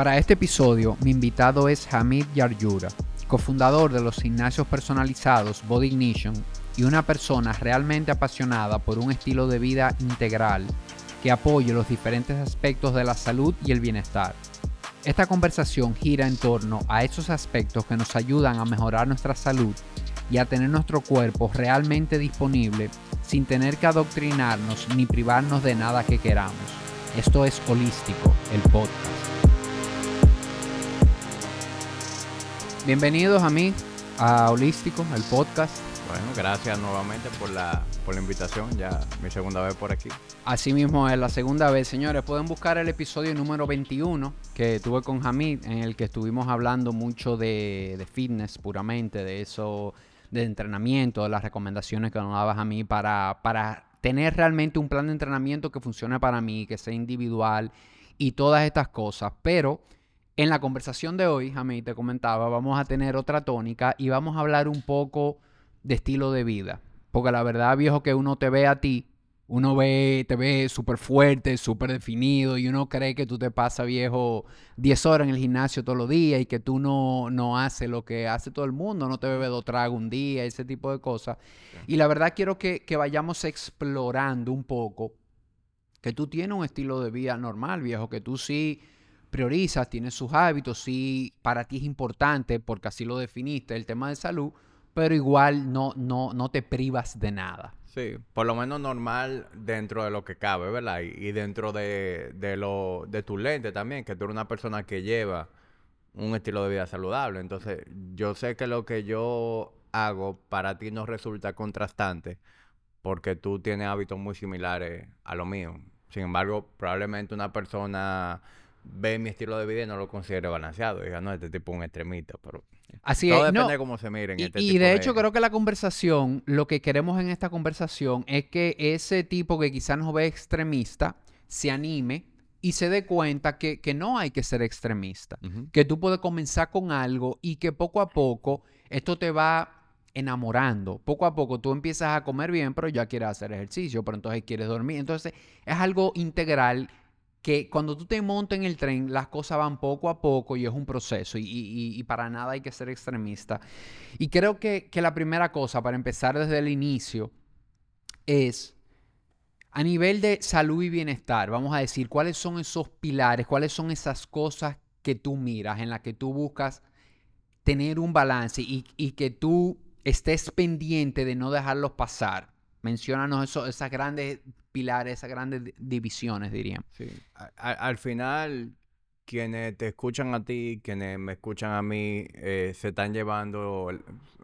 Para este episodio, mi invitado es Hamid Yaryura, cofundador de los gimnasios personalizados Body Ignition y una persona realmente apasionada por un estilo de vida integral que apoye los diferentes aspectos de la salud y el bienestar. Esta conversación gira en torno a esos aspectos que nos ayudan a mejorar nuestra salud y a tener nuestro cuerpo realmente disponible sin tener que adoctrinarnos ni privarnos de nada que queramos. Esto es Holístico, el podcast. Bienvenidos a mí, a Holístico, el podcast. Bueno, gracias nuevamente por la, por la invitación, ya mi segunda vez por aquí. Así mismo es la segunda vez, señores. Pueden buscar el episodio número 21 que tuve con Hamid, en el que estuvimos hablando mucho de, de fitness puramente, de eso, de entrenamiento, de las recomendaciones que nos dabas a mí para, para tener realmente un plan de entrenamiento que funcione para mí, que sea individual y todas estas cosas. Pero en la conversación de hoy, Hamid, te comentaba, vamos a tener otra tónica y vamos a hablar un poco de estilo de vida. Porque la verdad, viejo, que uno te ve a ti, uno ve, te ve súper fuerte, súper definido y uno cree que tú te pasas, viejo, 10 horas en el gimnasio todos los días y que tú no, no haces lo que hace todo el mundo, no te bebe dos tragos un día, ese tipo de cosas. Y la verdad quiero que, que vayamos explorando un poco que tú tienes un estilo de vida normal, viejo, que tú sí priorizas, tienes sus hábitos, sí para ti es importante, porque así lo definiste, el tema de salud, pero igual no, no, no te privas de nada. Sí, por lo menos normal dentro de lo que cabe, ¿verdad? Y, dentro de, de, lo, de tu lente también, que tú eres una persona que lleva un estilo de vida saludable. Entonces, yo sé que lo que yo hago para ti no resulta contrastante porque tú tienes hábitos muy similares a lo mío. Sin embargo, probablemente una persona ve mi estilo de vida y no lo considere balanceado. Diga, no, este tipo es un extremista, pero Así todo es, no, depende de cómo se miren. Y, este y tipo de hecho creo que la conversación, lo que queremos en esta conversación es que ese tipo que quizás nos ve extremista se anime y se dé cuenta que, que no hay que ser extremista, que tú puedes comenzar con algo y que poco a poco esto te va enamorando. Poco a poco tú empiezas a comer bien, pero ya quieres hacer ejercicio, pero entonces quieres dormir. Entonces es algo integral que cuando tú te montas en el tren, las cosas van poco a poco y es un proceso y, y- para nada hay que ser extremista. Y creo que, que la primera cosa, para empezar desde el inicio, es a nivel de salud y bienestar, vamos a decir, cuáles son esos pilares, cuáles son esas cosas que tú miras, en las que tú buscas tener un balance y, y que tú estés pendiente de no dejarlos pasar. Menciónanos eso, esas grandes pilares, esas grandes di- divisiones, dirían. Sí. Al final, quienes te escuchan a ti, quienes me escuchan a mí, eh, se están llevando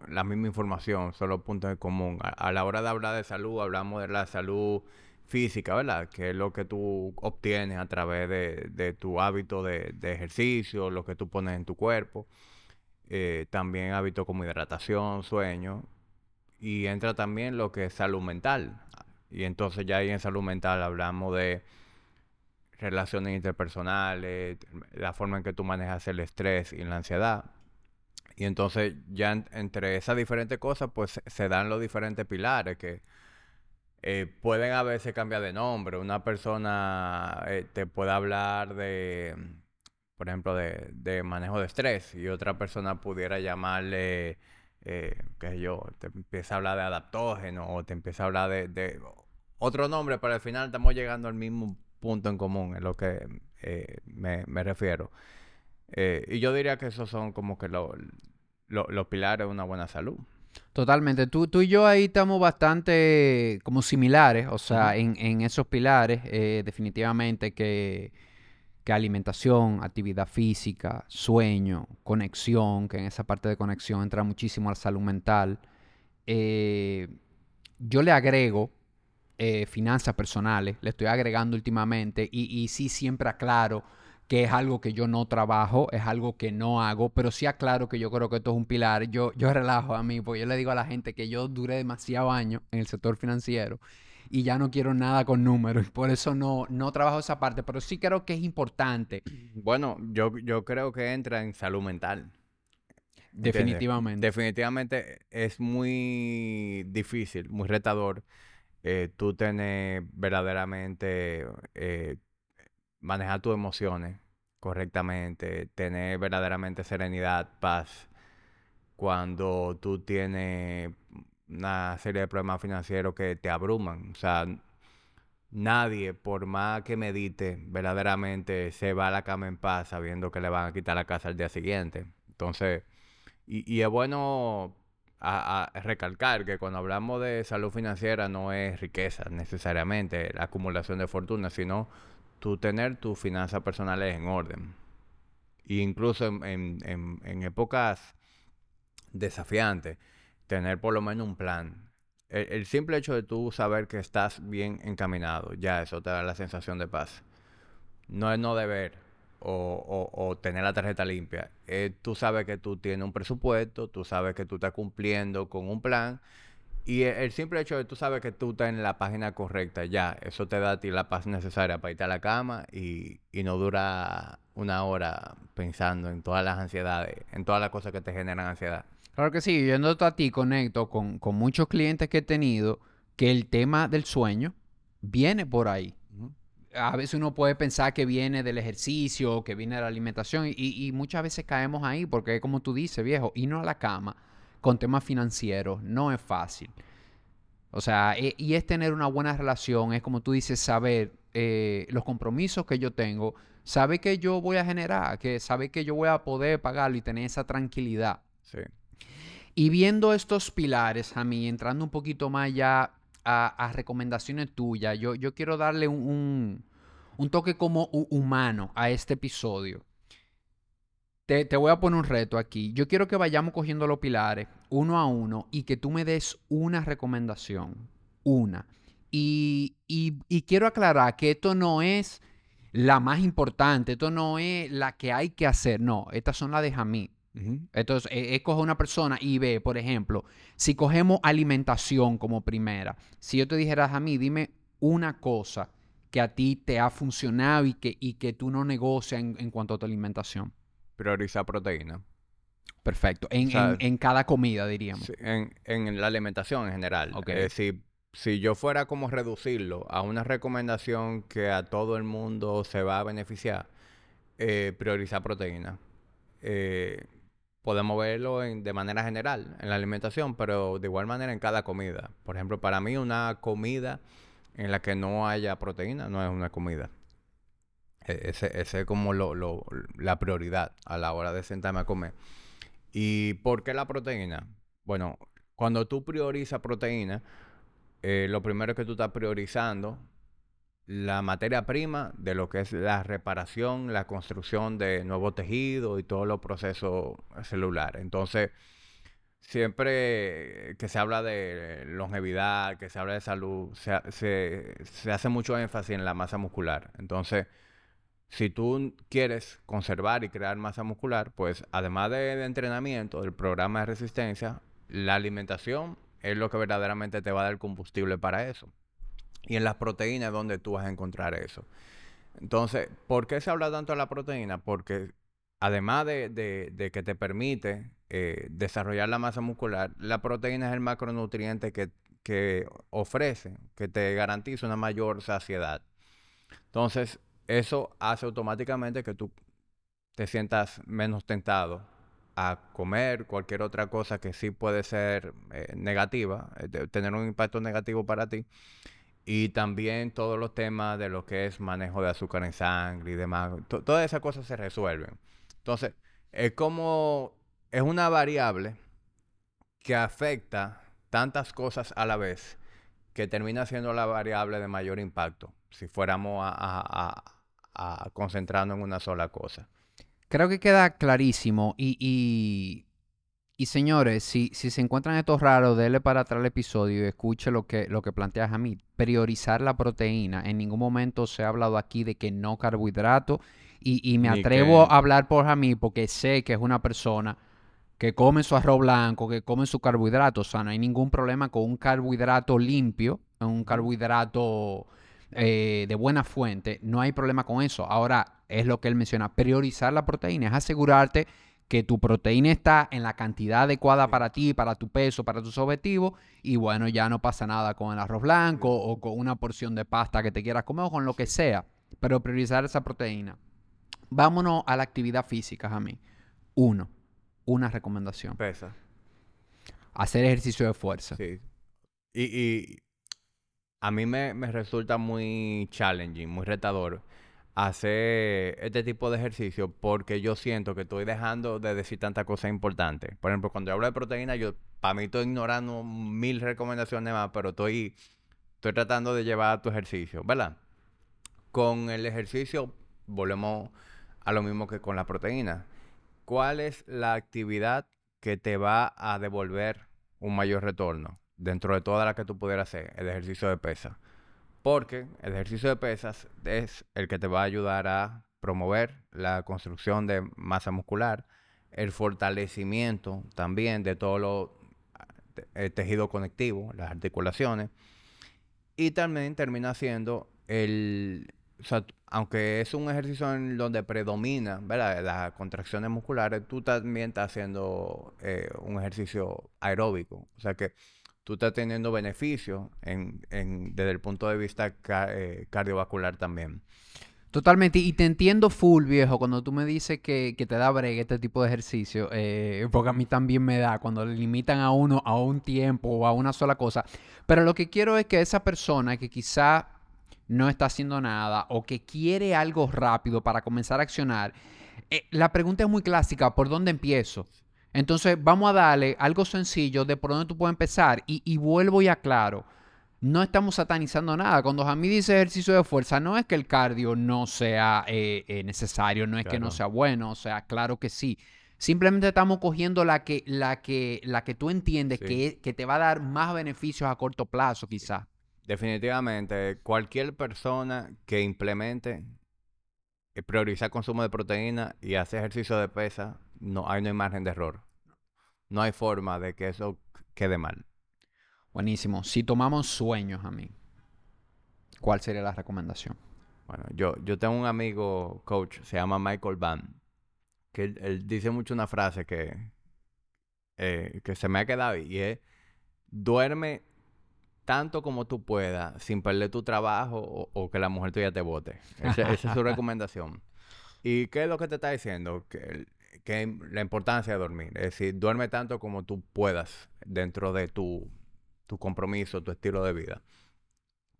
la misma información, son los puntos en común. A, a la hora de hablar de salud, hablamos de la salud física, ¿verdad? Que es lo que tú obtienes a través de, de tu hábito de, de ejercicio, lo que tú pones en tu cuerpo. Eh, también hábitos como hidratación, sueño. Y entra también lo que es salud mental. Y entonces ya ahí en salud mental hablamos de relaciones interpersonales, la forma en que tú manejas el estrés y la ansiedad. Y entonces ya en- entre esas diferentes cosas pues se- se dan los diferentes pilares que eh, pueden a veces cambiar de nombre. Una persona eh, te puede hablar de, por ejemplo, de, de manejo de estrés y otra persona pudiera llamarle, eh, qué sé yo, te empieza a hablar de adaptógeno o te empieza a hablar de, de otro nombre, pero al final estamos llegando al mismo punto en común, es lo que eh, me, me refiero. Eh, y yo diría que esos son como que lo- lo- los pilares de una buena salud. Totalmente. Tú, tú y yo ahí estamos bastante como similares, o sea, en, en esos pilares, eh, definitivamente que, que alimentación, actividad física, sueño, conexión, que en esa parte de conexión entra muchísimo la salud mental. Eh, yo le agrego eh, finanzas personales, le estoy agregando últimamente y, y sí siempre aclaro que es algo que yo no trabajo, es algo que no hago, pero sí aclaro que yo creo que esto es un pilar. Yo, yo relajo a mí, porque yo le digo a la gente que yo duré demasiado años en el sector financiero y ya no quiero nada con números, por eso no, no trabajo esa parte, pero sí creo que es importante, Bueno, yo, yo creo que entra en salud mental. definitivamente. Definitivamente es muy difícil, muy retador eh, tú tener verdaderamente eh, manejar tus emociones correctamente, tener verdaderamente serenidad, paz, cuando tú tienes una serie de problemas financieros que te abruman. O sea, nadie, por más que medite, verdaderamente se va a la cama en paz sabiendo que le van a quitar la casa al día siguiente. Entonces, y, es bueno recalcar que cuando hablamos de salud financiera no es riqueza necesariamente, la acumulación de fortuna, sino tú tener tus finanzas personales en orden. E incluso en, en épocas desafiantes, tener por lo menos un plan. El, simple hecho de tú saber que estás bien encaminado, ya eso te da la sensación de paz. No es no deber o, tener la tarjeta limpia. tú sabes que tú tienes un presupuesto, tú sabes que tú estás cumpliendo con un plan. Y el, simple hecho de tú sabes que tú estás en la página correcta, ya, eso te da a ti la paz necesaria para irte a la cama y, y no dura una hora pensando en todas las ansiedades, en todas las cosas que te generan ansiedad. Claro que sí, yendo a ti conecto con, muchos clientes que he tenido que el tema del sueño viene por ahí. A veces uno puede pensar que viene del ejercicio, que viene de la alimentación y, muchas veces caemos ahí porque como tú dices, viejo, irnos a la cama con temas financieros no es fácil. O sea, e, y es tener una buena relación, es como tú dices, saber eh, los compromisos que yo tengo, saber que yo voy a generar, que saber que yo voy a poder pagarlo y tener esa tranquilidad. Sí. Y viendo estos pilares, a mí, entrando un poquito más ya a, recomendaciones tuyas, yo, yo quiero darle un, toque como humano a este episodio. Te, te, voy a poner un reto aquí. Yo quiero que vayamos cogiendo los pilares uno a uno y que tú me des una recomendación. Una. Y, y quiero aclarar que esto no es la más importante, esto no es la que hay que hacer. No, estas son las de Jamí. Entonces, es, coger una persona y ve, por ejemplo, si cogemos alimentación como primera, si yo te dijeras a mí, dime una cosa que a ti te ha funcionado y que, y que tú no negocias en, cuanto a tu alimentación. Priorizar proteína. Perfecto. En, cada comida, diríamos. en, la alimentación en general. Okay. si, si yo fuera como reducirlo a una recomendación que a todo el mundo se va a beneficiar, eh, priorizar proteína. Eh, podemos verlo de manera general en la alimentación, pero de igual manera en cada comida. Por ejemplo, para mí una comida en la que no haya proteína no es una comida. E, ese, es como la prioridad a la hora de sentarme a comer. ¿Y por qué la proteína? Bueno, cuando tú priorizas proteína, eh, lo primero que tú estás priorizando la materia prima de lo que es la reparación, la construcción de nuevos tejidos y todos los procesos celulares. Entonces, siempre que se habla de longevidad, que se habla de salud, se, hace mucho énfasis en la masa muscular. Entonces, si tú quieres conservar y crear masa muscular, pues además de, de entrenamiento, del programa de resistencia, la alimentación es lo que verdaderamente te va a dar combustible para eso. Y en las proteínas donde tú vas a encontrar eso. Entonces, ¿por qué se habla tanto de la proteína? Porque además de, que te permite eh, desarrollar la masa muscular, la proteína es el macronutriente que, que ofrece, que te garantiza una mayor saciedad. Entonces, eso hace automáticamente que tú te sientas menos tentado a comer cualquier otra cosa que sí puede ser eh, negativa, eh, tener un impacto negativo para ti. Y también todos los temas de lo que es manejo de azúcar en sangre y demás. todas esas cosas se resuelven. Entonces, es como, es una variable que afecta tantas cosas a la vez que termina siendo la variable de mayor impacto si fuéramos a, concentrarnos en una sola cosa. Creo que queda clarísimo y y señores, si, si se encuentran estos raros, denle para atrás el episodio y escuche lo que, lo que plantea Jamil. Priorizar la proteína. En ningún momento se ha hablado aquí de que no carbohidrato. Y, me atrevo a hablar por Jamil porque sé que es una persona que come su arroz blanco, que come su carbohidrato. O sea, no hay ningún problema con un carbohidrato limpio, un carbohidrato eh, de buena fuente. No hay problema con eso. Ahora, es lo que él menciona. Priorizar la proteína es asegurarte que tu proteína está en la cantidad adecuada para ti, para tu peso, para tus objetivos, y bueno, ya no pasa nada con el arroz blanco o con una porción de pasta que te quieras comer o con lo que sea, pero priorizar esa proteína. Vámonos a la actividad física, Jamie. Uno, una recomendación. Pesa. Hacer ejercicio de fuerza. Sí. Y, y a mí me, me resulta muy challenging, muy retador hacer este tipo de ejercicio porque yo siento que estoy dejando de decir tantas cosas importantes. Por ejemplo, cuando yo hablo de proteína, yo para mí estoy ignorando mil recomendaciones más, pero estoy, estoy tratando de llevar tu ejercicio, ¿verdad? Con el ejercicio volvemos a lo mismo que con la proteína. ¿Cuál es la actividad que te va a devolver un mayor retorno dentro de toda la que tú pudieras hacer? El ejercicio de pesa. Porque el ejercicio de pesas es el que te va a ayudar a promover la construcción de masa muscular, el fortalecimiento también de todo el tejido conectivo, las articulaciones, y también termina siendo el, aunque es un ejercicio en donde predomina ¿verdad? las contracciones musculares, tú también estás haciendo eh, un ejercicio aeróbico, o sea que tú estás teniendo beneficios en, desde el punto de vista eh, cardiovascular también. Totalmente, y te entiendo full, viejo, cuando tú me dices que, te da break este tipo de ejercicio, eh, porque a mí también me da cuando le limitan a uno a un tiempo o a una sola cosa. Pero lo que quiero es que esa persona que quizá no está haciendo nada o que quiere algo rápido para comenzar a accionar, eh, la pregunta es muy clásica, ¿por dónde empiezo? Entonces, vamos a darle algo sencillo de por dónde tú puedes empezar. Y, vuelvo y aclaro, no estamos satanizando nada. Cuando Jamie dice ejercicio de fuerza, no es que el cardio no sea eh, eh, necesario, no es que no sea bueno, o sea, claro que sí. Simplemente estamos cogiendo la que, la que, la que tú entiendes que, que, te va a dar más beneficios a corto plazo, quizás. Definitivamente, cualquier persona que implemente eh, prioriza consumo de proteína y hace ejercicio de pesa, no hay no hay margen de error no hay forma de que eso quede mal. Buenísimo. Si tomamos sueños a mí, ¿cuál sería la recomendación? Bueno, yo, yo tengo un amigo coach, se llama Michael Van, que él, dice mucho una frase que, eh, que se me ha quedado y es, duerme tanto como tú puedas sin perder tu trabajo o, que la mujer tuya te vote. esa es su recomendación. ¿Y qué es lo que te está diciendo? Que que la importancia de dormir. Es decir, duerme tanto como tú puedas dentro de tu, compromiso, tu estilo de vida.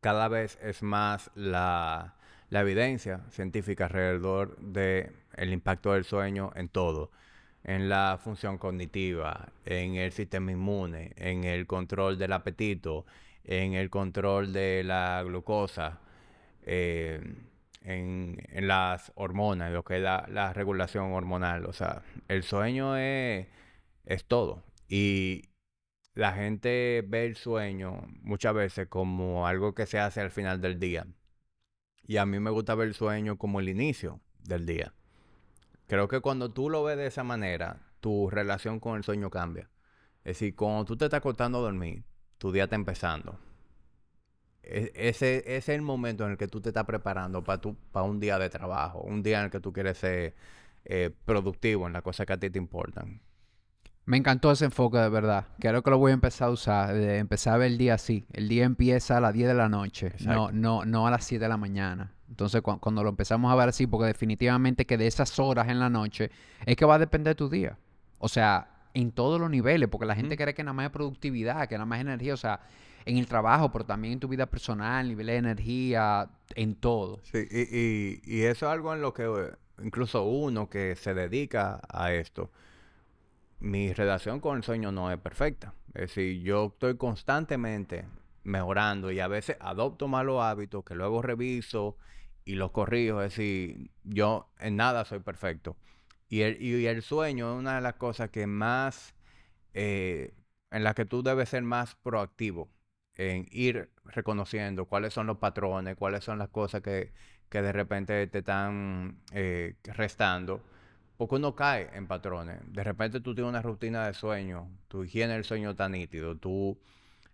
Cada vez es más la, evidencia científica alrededor del el impacto del sueño en todo. En la función cognitiva, en el sistema inmune, en el control del apetito, en el control de la glucosa. Eh, en, las hormonas, lo que es la, regulación hormonal. O sea, el sueño es, es todo. Y la gente ve el sueño muchas veces como algo que se hace al final del día. Y a mí me gusta ver el sueño como el inicio del día. Creo que cuando tú lo ves de esa manera, tu relación con el sueño cambia. Es decir, cuando tú te estás acostando a dormir, tu día está empezando. E, ese, es el momento en el que tú te estás preparando para para un día de trabajo, un día en el que tú quieres ser eh, productivo en las cosas que a ti te importan. Me encantó ese enfoque de verdad. Creo que lo voy a empezar a usar, de empezar a ver el día así. El día empieza a las 10 de la noche, no, no, no a las 7 de la mañana. Entonces, cuando lo empezamos a ver así, porque definitivamente que de esas horas en la noche es que va a depender de tu día. O sea, en todos los niveles, porque la gente cree que nada más es productividad, que nada más es energía. O sea, en el trabajo, pero también en tu vida personal, nivel de energía, en todo. Sí, y, y, eso es algo en lo que eh, incluso uno que se dedica a esto, mi relación con el sueño no es perfecta. Es decir, yo estoy constantemente mejorando y a veces adopto malos hábitos que luego reviso y los corrijo. Es decir, yo en nada soy perfecto. Y el, y el sueño es una de las cosas que más, eh, en la que tú debes ser más proactivo en ir reconociendo cuáles son los patrones, cuáles son las cosas que, de repente te están eh, restando. Porque uno cae en patrones. De repente tú tienes una rutina de sueño, tu higiene del sueño está nítido, tú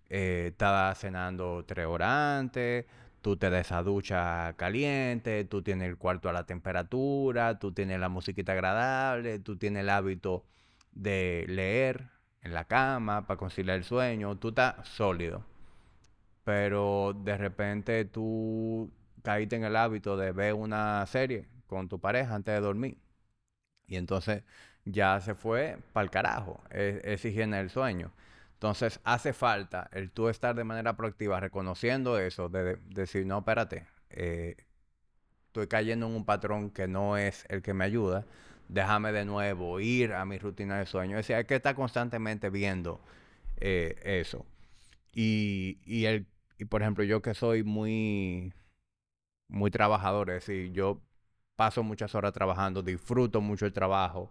eh, estás cenando tres horas antes, tú te des a ducha caliente, tú tienes el cuarto a la temperatura, tú tienes la musiquita agradable, tú tienes el hábito de leer en la cama para conciliar el sueño, tú estás sólido pero de repente tú caíste en el hábito de ver una serie con tu pareja antes de dormir. Y entonces ya se fue para el carajo e, esa higiene del sueño. Entonces hace falta el tú estar de manera proactiva reconociendo eso, de, decir, no, espérate, eh, estoy cayendo en un patrón que no es el que me ayuda, déjame de nuevo ir a mi rutina de sueño. Es decir, hay que estar constantemente viendo eh, eso. Y, y, el, y por ejemplo, yo que soy muy, muy trabajador, es decir, yo paso muchas horas trabajando, disfruto mucho el trabajo.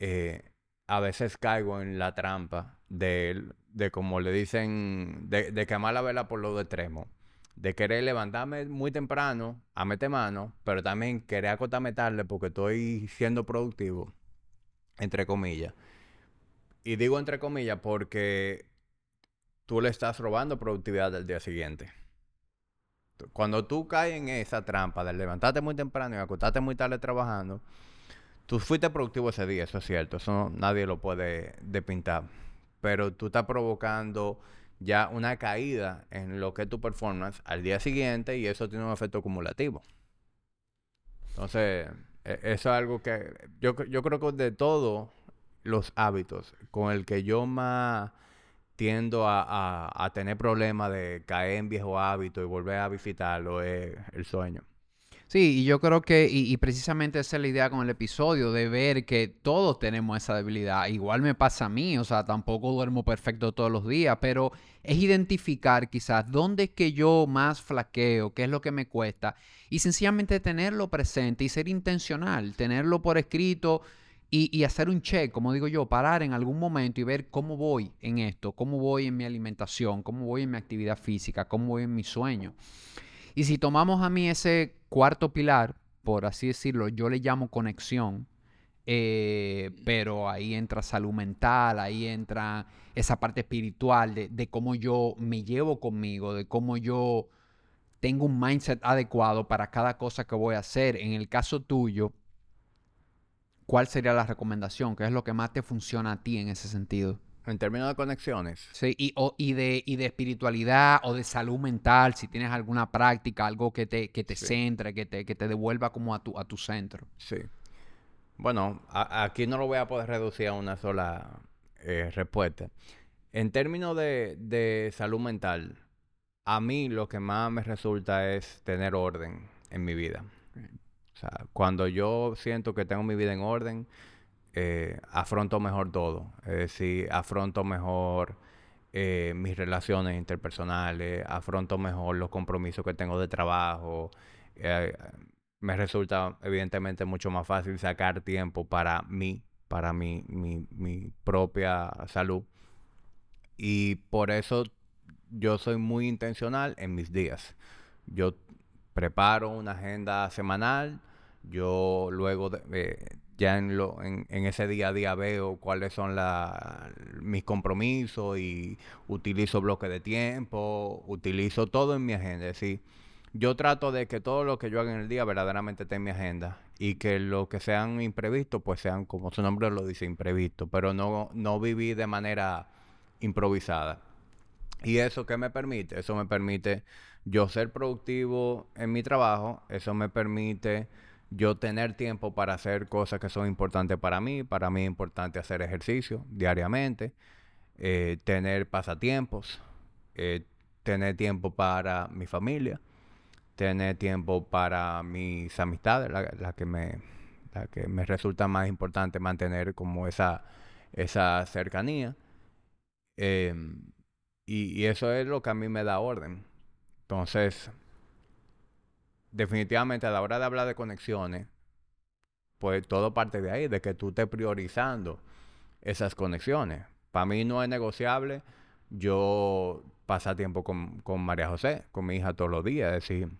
Eh, a veces caigo en la trampa de, de como le dicen, de, de quemar la vela por lo de extremo. De querer levantarme muy temprano a meter mano, pero también querer acotarme tarde porque estoy siendo productivo, entre comillas. Y digo entre comillas porque tú le estás robando productividad del día siguiente. Cuando tú caes en esa trampa de levantarte muy temprano y acostarte muy tarde trabajando, Tú fuiste productivo ese día, eso es cierto. Eso nadie lo puede depintar. Pero tú estás provocando ya una caída en lo que es tu performance al día siguiente y eso tiene un efecto acumulativo. Entonces, e, eso es algo que yo, yo creo que de todos los hábitos con el que yo más tiendo a, a tener problemas de caer en viejo hábito y volver a visitarlo es el sueño. Sí, y yo creo que, y, precisamente esa es la idea con el episodio, de ver que todos tenemos esa debilidad. Igual me pasa a mí, o sea, tampoco duermo perfecto todos los días, pero es identificar quizás dónde es que yo más flaqueo, qué es lo que me cuesta, y sencillamente tenerlo presente y ser intencional, tenerlo por escrito y, y hacer un check, como digo yo, parar en algún momento y ver cómo voy en esto, cómo voy en mi alimentación, cómo voy en mi actividad física, cómo voy en mi sueño. Y si tomamos a mí ese cuarto pilar, por así decirlo, yo le llamo conexión, eh, pero ahí entra salud mental, ahí entra esa parte espiritual de, de, cómo yo me llevo conmigo, de cómo yo tengo un mindset adecuado para cada cosa que voy a hacer. En el caso tuyo, ¿cuál sería la recomendación? ¿Qué es lo que más te funciona a ti en ese sentido? En términos de conexiones. Sí, y, y, de, y de espiritualidad o de salud mental, si tienes alguna práctica, algo que te, que te centre, que te, que te devuelva como a tu, a tu centro. Sí. Bueno, aquí no lo voy a poder reducir a una sola eh, respuesta. En términos de, de salud mental, a mí lo que más me resulta es tener orden en mi vida. Cuando yo siento que tengo mi vida en orden, eh, afronto mejor todo. Es decir, afronto mejor eh, mis relaciones interpersonales, afronto mejor los compromisos que tengo de trabajo. Eh, me resulta evidentemente mucho más fácil sacar tiempo para mí, para mi, mi, mi propia salud. Y por eso yo soy muy intencional en mis días. Yo preparo una agenda semanal, yo luego de, ya en, lo, en, ese día a día veo cuáles son mis compromisos y utilizo bloques de tiempo, utilizo todo en mi agenda. Es decir, yo trato de que todo lo que yo haga en el día verdaderamente esté en mi agenda y que lo que sean imprevistos, pues sean, como su nombre lo dice, imprevistos, pero no, no vivir de manera improvisada. ¿Y eso qué me permite? Eso me permite yo ser productivo en mi trabajo, eso me permite yo tener tiempo para hacer cosas que son importantes para mí. Para mí es importante hacer ejercicio diariamente, eh, tener pasatiempos, eh, tener tiempo para mi familia, tener tiempo para mis amistades, la, que me la que me resulta más importante mantener como esa, esa cercanía. Em, y, y eso es lo que a mí me da orden. Entonces, definitivamente a la hora de hablar de conexiones, pues todo parte de ahí, de que tú estés priorizando esas conexiones. Para mí no es negociable yo pasar tiempo con, con, María José, con mi hija todos los días. Es decir,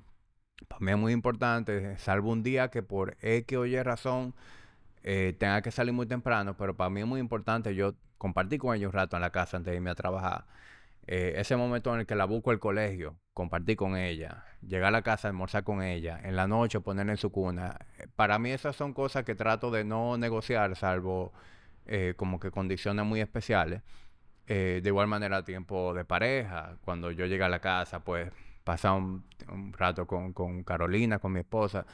para mí es muy importante, salvo un día que por X o Y razón eh, tenga que salir muy temprano, pero para mí es muy importante yo compartir con ellos un rato en la casa antes de irme a trabajar. Eh, ese momento en el que la busco al colegio, compartir con ella, llegar a la casa, almorzar con ella, en la noche ponerla en su cuna. Eh, para mí esas son cosas que trato de no negociar, salvo eh, como que condiciones muy especiales. de igual manera, tiempo de pareja, cuando yo llego a la casa, pues pasar un, rato con, Carolina, con mi esposa.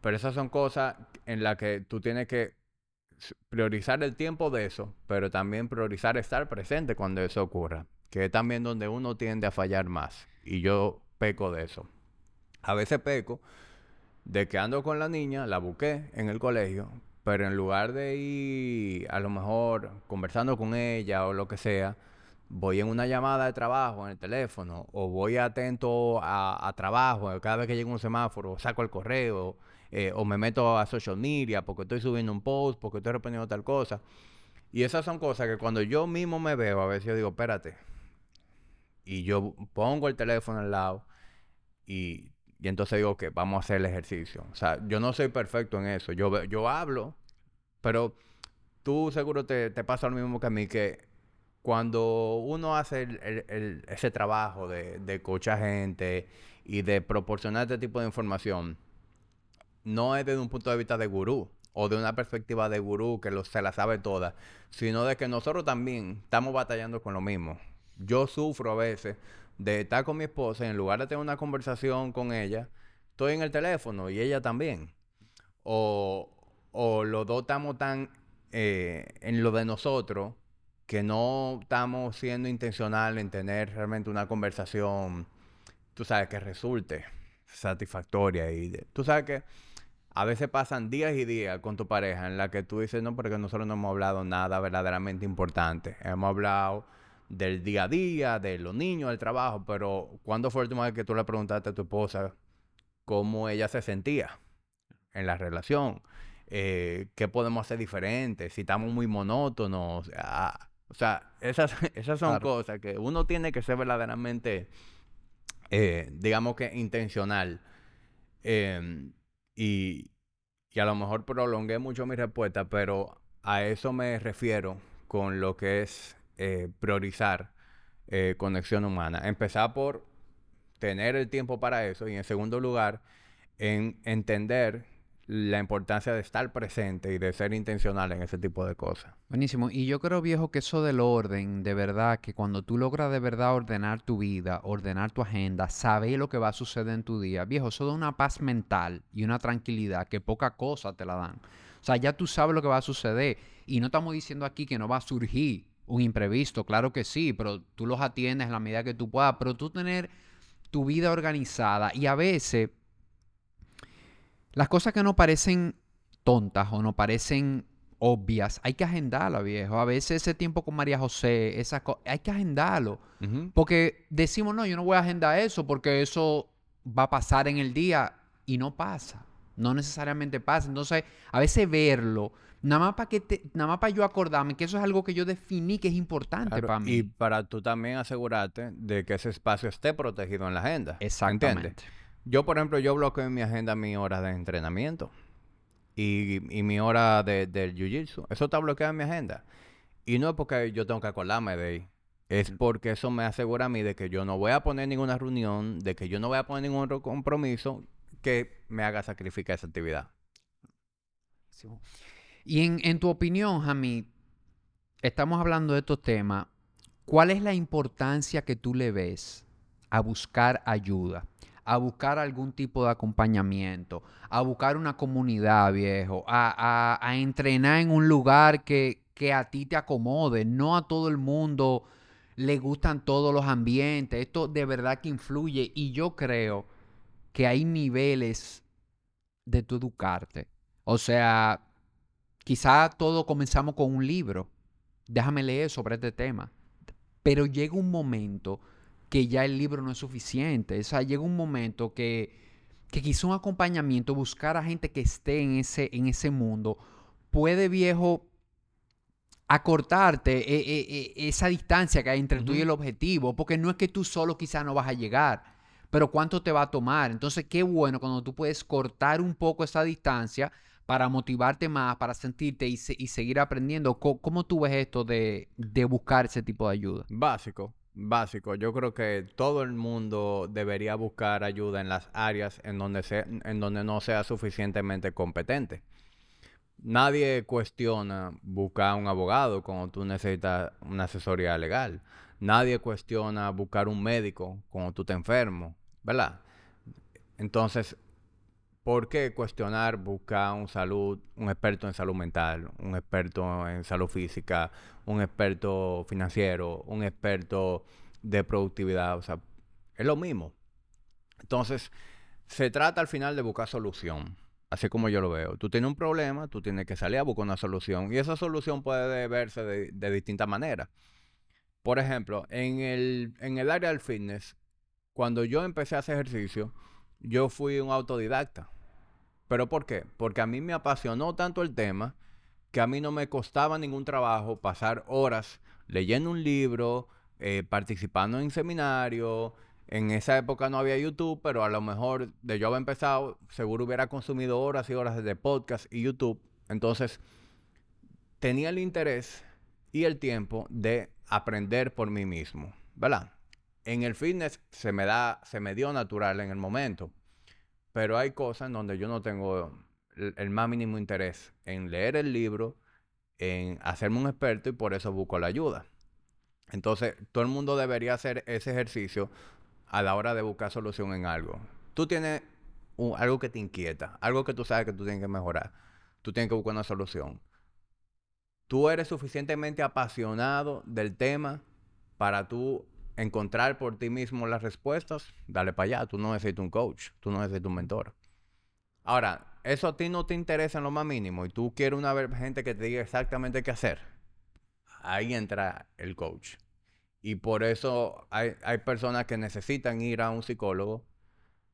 Pero esas son cosas en las que tú tienes que priorizar el tiempo de eso, pero también priorizar estar presente cuando eso ocurra, que es también donde uno tiende a fallar más. Y yo peco de eso. A veces peco de que ando con la niña, la busqué en el colegio, pero en lugar de ir a lo mejor conversando con ella o lo que sea, voy en una llamada de trabajo en el teléfono o voy atento a, trabajo, cada vez que llego a un semáforo, saco el correo eh, o me meto a social media porque estoy subiendo un post, porque estoy respondiendo tal cosa. Y esas son cosas que cuando yo mismo me veo, a veces yo digo, espérate. Y yo pongo el teléfono al lado y, entonces digo que vamos a hacer el ejercicio. O sea, yo no soy perfecto en eso. Yo, yo hablo, pero tú seguro te, te pasa lo mismo que a mí, que cuando uno hace ese trabajo de, de gente y de proporcionar este tipo de información, no es desde un punto de vista de gurú o de una perspectiva de gurú que se la sabe toda, sino de que nosotros también estamos batallando con lo mismo. Yo sufro a veces de estar con mi esposa y en lugar de tener una conversación con ella, estoy en el teléfono y ella también. O, o los dos estamos tan eh, en lo de nosotros que no estamos siendo intencionales en tener realmente una conversación, tú sabes, que resulte satisfactoria. Y tú sabes que a veces pasan días y días con tu pareja en la que tú dices, no, porque nosotros no hemos hablado nada verdaderamente importante. Hemos hablado del día a día, de los niños, del trabajo, pero ¿cuándo fue la última vez que tú le preguntaste a tu esposa cómo ella se sentía en la relación? Eh, ¿Qué podemos hacer diferente? Si estamos muy monótonos. O sea, esas, esas son cosas que uno tiene que ser verdaderamente, eh, digamos que intencional. Em, y, y, a lo mejor prolongué mucho mi respuesta, pero a eso me refiero con lo que es eh, priorizar eh, conexión humana. Empezar por tener el tiempo para eso y en segundo lugar, en entender la importancia de estar presente y de ser intencional en ese tipo de cosas. Buenísimo. Y yo creo, viejo, que eso del orden, de verdad, que cuando tú logras de verdad ordenar tu vida, ordenar tu agenda, saber lo que va a suceder en tu día, viejo, eso da una paz mental y una tranquilidad que poca cosa te la dan. O sea, ya tú sabes lo que va a suceder. Y no estamos diciendo aquí que no va a surgir un imprevisto, claro que sí, pero tú los atiendes en la medida que tú puedas, pero tú tener tu vida organizada y a veces las cosas que no parecen tontas o no parecen obvias, hay que agendarla, viejo. A veces ese tiempo con María José, esa hay que agendarlo. Porque decimos, no, yo no voy a agendar eso porque eso va a pasar en el día y no pasa. No necesariamente pasa. Entonces, a veces verlo, nada más para que nada más para yo acordarme que eso es algo que yo definí que es importante para mí. Y para tú también asegurarte de que ese espacio esté protegido en la agenda. Exactamente. Yo, por ejemplo, yo bloqueo en mi agenda mi hora de entrenamiento y, mi hora de, del jiu-jitsu. Eso está bloqueado en mi agenda. Y no es porque yo tengo que acordarme de ahí. Es porque eso me asegura a mí de que yo no voy a poner ninguna reunión, de que yo no voy a poner ningún compromiso que me haga sacrificar esa actividad. Y en, en tu opinión, Jamie, estamos hablando de estos temas. ¿Cuál es la importancia que tú le ves a buscar ayuda? a buscar algún tipo de acompañamiento, a buscar una comunidad, viejo, a, entrenar en un lugar que, que a ti te acomode. No a todo el mundo le gustan todos los ambientes. Esto de verdad que influye. Y yo creo que hay niveles de tu educarte. O sea, quizá todos comenzamos con un libro. Déjame leer sobre este tema. Pero llega un momento que ya el libro no es suficiente. O sea, llega un momento que, que quizá un acompañamiento, buscar a gente que esté en ese, en ese mundo, puede, viejo, acortarte e, e, e, esa distancia que hay entre tú y el objetivo, porque no es que tú solo quizá no vas a llegar, pero cuánto te va a tomar. Entonces, qué bueno cuando tú puedes cortar un poco esa distancia para motivarte más, para sentirte y, seguir aprendiendo. ¿Cómo, tú ves esto de, buscar ese tipo de ayuda? Básico básico. Yo creo que todo el mundo debería buscar ayuda en las áreas en donde, en donde no sea suficientemente competente. Nadie cuestiona buscar un abogado cuando tú necesitas una asesoría legal. Nadie cuestiona buscar un médico cuando tú te enfermo, ¿verdad? Entonces, ¿por qué cuestionar, buscar un salud, un experto en salud mental, un experto en salud física, un experto financiero, un experto de productividad? O sea, es lo mismo. Entonces, se trata al final de buscar solución. Así como yo lo veo. Tú tienes un problema, tú tienes que salir a buscar una solución. Y esa solución puede verse de, de distintas maneras. Por ejemplo, en el, en el área del fitness, cuando yo empecé a hacer ejercicio, yo fui un autodidacta. ¿Pero por qué? Porque a mí me apasionó tanto el tema que a mí no me costaba ningún trabajo pasar horas leyendo un libro, eh, participando en seminarios. En esa época no había YouTube, pero a lo mejor de yo haber empezado, seguro hubiera consumido horas y horas de podcast y YouTube. Entonces, tenía el interés y el tiempo de aprender por mí mismo, ¿verdad? En el fitness se me da, se me dio natural en el momento, pero hay cosas en donde yo no tengo el, más mínimo interés en leer el libro, en hacerme un experto y por eso busco la ayuda. Entonces, todo el mundo debería hacer ese ejercicio a la hora de buscar solución en algo. Tú tienes algo que te inquieta, algo que tú sabes que tú tienes que mejorar. Tú tienes que buscar una solución. Tú eres suficientemente apasionado del tema para tú encontrar por ti mismo las respuestas, dale para allá. Tú no necesitas un coach, tú no necesitas un mentor. Ahora, eso a ti no te interesa en lo más mínimo y tú quieres una gente que te diga exactamente qué hacer. Ahí entra el coach. Y por eso hay, hay personas que necesitan ir a un psicólogo,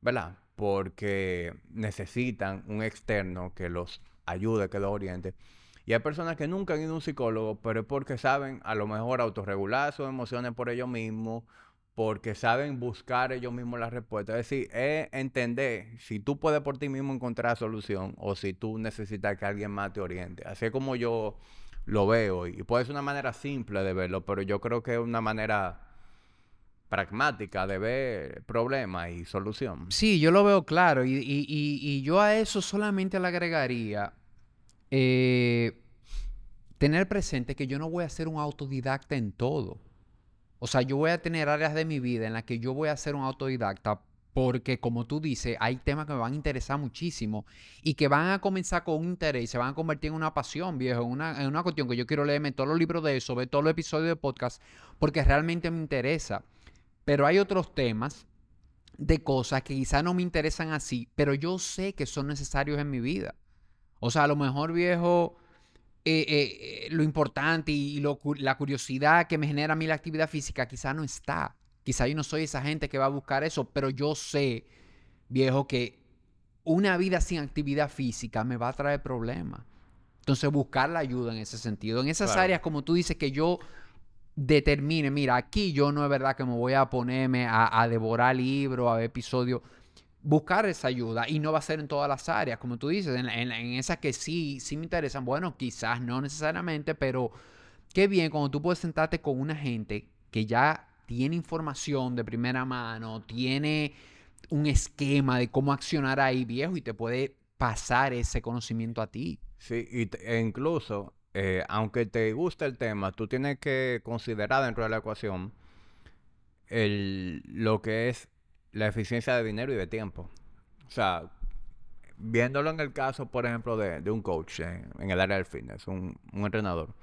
¿verdad? Porque necesitan un externo que los ayude, que los oriente. Y hay personas que nunca han ido a un psicólogo, pero es porque saben a lo mejor autorregular sus emociones por ellos mismos, porque saben buscar ellos mismos la respuesta. Es decir, es entender si tú puedes por ti mismo encontrar solución o si tú necesitas que alguien más te oriente. Así es como yo lo veo. Y puede ser una manera simple de verlo, pero yo creo que es una manera pragmática de ver problema y solución. Sí, yo lo veo claro. Y, y, y yo a eso solamente le agregaría eh, tener presente que yo no voy a ser un autodidacta en todo. O sea, yo voy a tener áreas de mi vida en las que yo voy a ser un autodidacta porque, como tú dices, hay temas que me van a interesar muchísimo y que van a comenzar con un interés y se van a convertir en una pasión, viejo, en una, una cuestión que yo quiero leerme todos los libros de eso, ver todos los episodios de podcast, porque realmente me interesa. Pero hay otros temas de cosas que quizás no me interesan así, pero yo sé que son necesarios en mi vida. O sea, a lo mejor, viejo, eh, eh, lo importante y la curiosidad que me genera a mí la actividad física quizá no está. Quizá yo no soy esa gente que va a buscar eso, pero yo sé, viejo, que una vida sin actividad física me va a traer problemas. Entonces, buscar la ayuda en ese sentido. En esas áreas, como tú dices, que yo determine, mira, aquí yo no es verdad que me voy a ponerme a, a devorar libros, a ver episodios buscar esa ayuda y no va a ser en todas las áreas, como tú dices, en, esas que sí, sí me interesan, bueno, quizás no necesariamente, pero qué bien cuando tú puedes sentarte con una gente que ya tiene información de primera mano, tiene un esquema de cómo accionar ahí, viejo, y te puede pasar ese conocimiento a ti. Sí, y e incluso, eh, aunque te guste el tema, tú tienes que considerar dentro de la ecuación el, lo que es la eficiencia de dinero y de tiempo. O sea, viéndolo en el caso, por ejemplo, de, un coach en, el área del fitness, un, entrenador.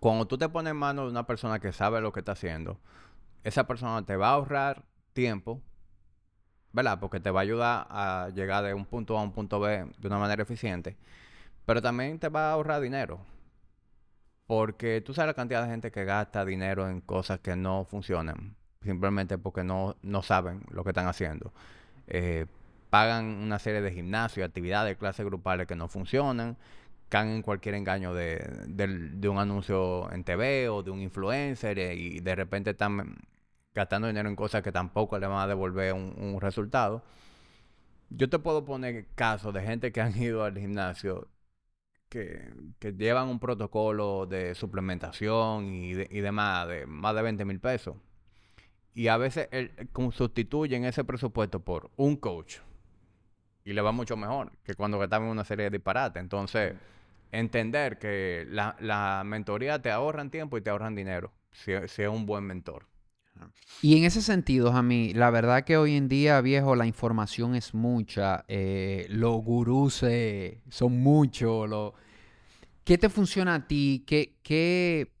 Cuando tú te pones en manos de una persona que sabe lo que está haciendo, esa persona te va a ahorrar tiempo, ¿verdad? Porque te va a ayudar a llegar de un punto A a un punto B de una manera eficiente. Pero también te va a ahorrar dinero. Porque tú sabes la cantidad de gente que gasta dinero en cosas que no funcionan simplemente porque no, no saben lo que están haciendo. Eh, pagan una serie de gimnasios, actividades, clases grupales que no funcionan, caen en cualquier engaño de, un anuncio en TV o de un influencer eh, y de repente están gastando dinero en cosas que tampoco le van a devolver un, resultado. Yo te puedo poner casos de gente que han ido al gimnasio que, llevan un protocolo de suplementación y, y demás de más de 20 mil pesos y a veces el, sustituyen ese presupuesto por un coach y le va mucho mejor que cuando en una serie de disparates. Entonces, entender que la, mentoría te ahorran tiempo y te ahorran dinero si, es un buen mentor. Y en ese sentido, a mí, la verdad que hoy en día, viejo, la información es mucha. eh, los gurús eh, son muchos. lo- ¿Qué te funciona a ti? ¿Qué, qué...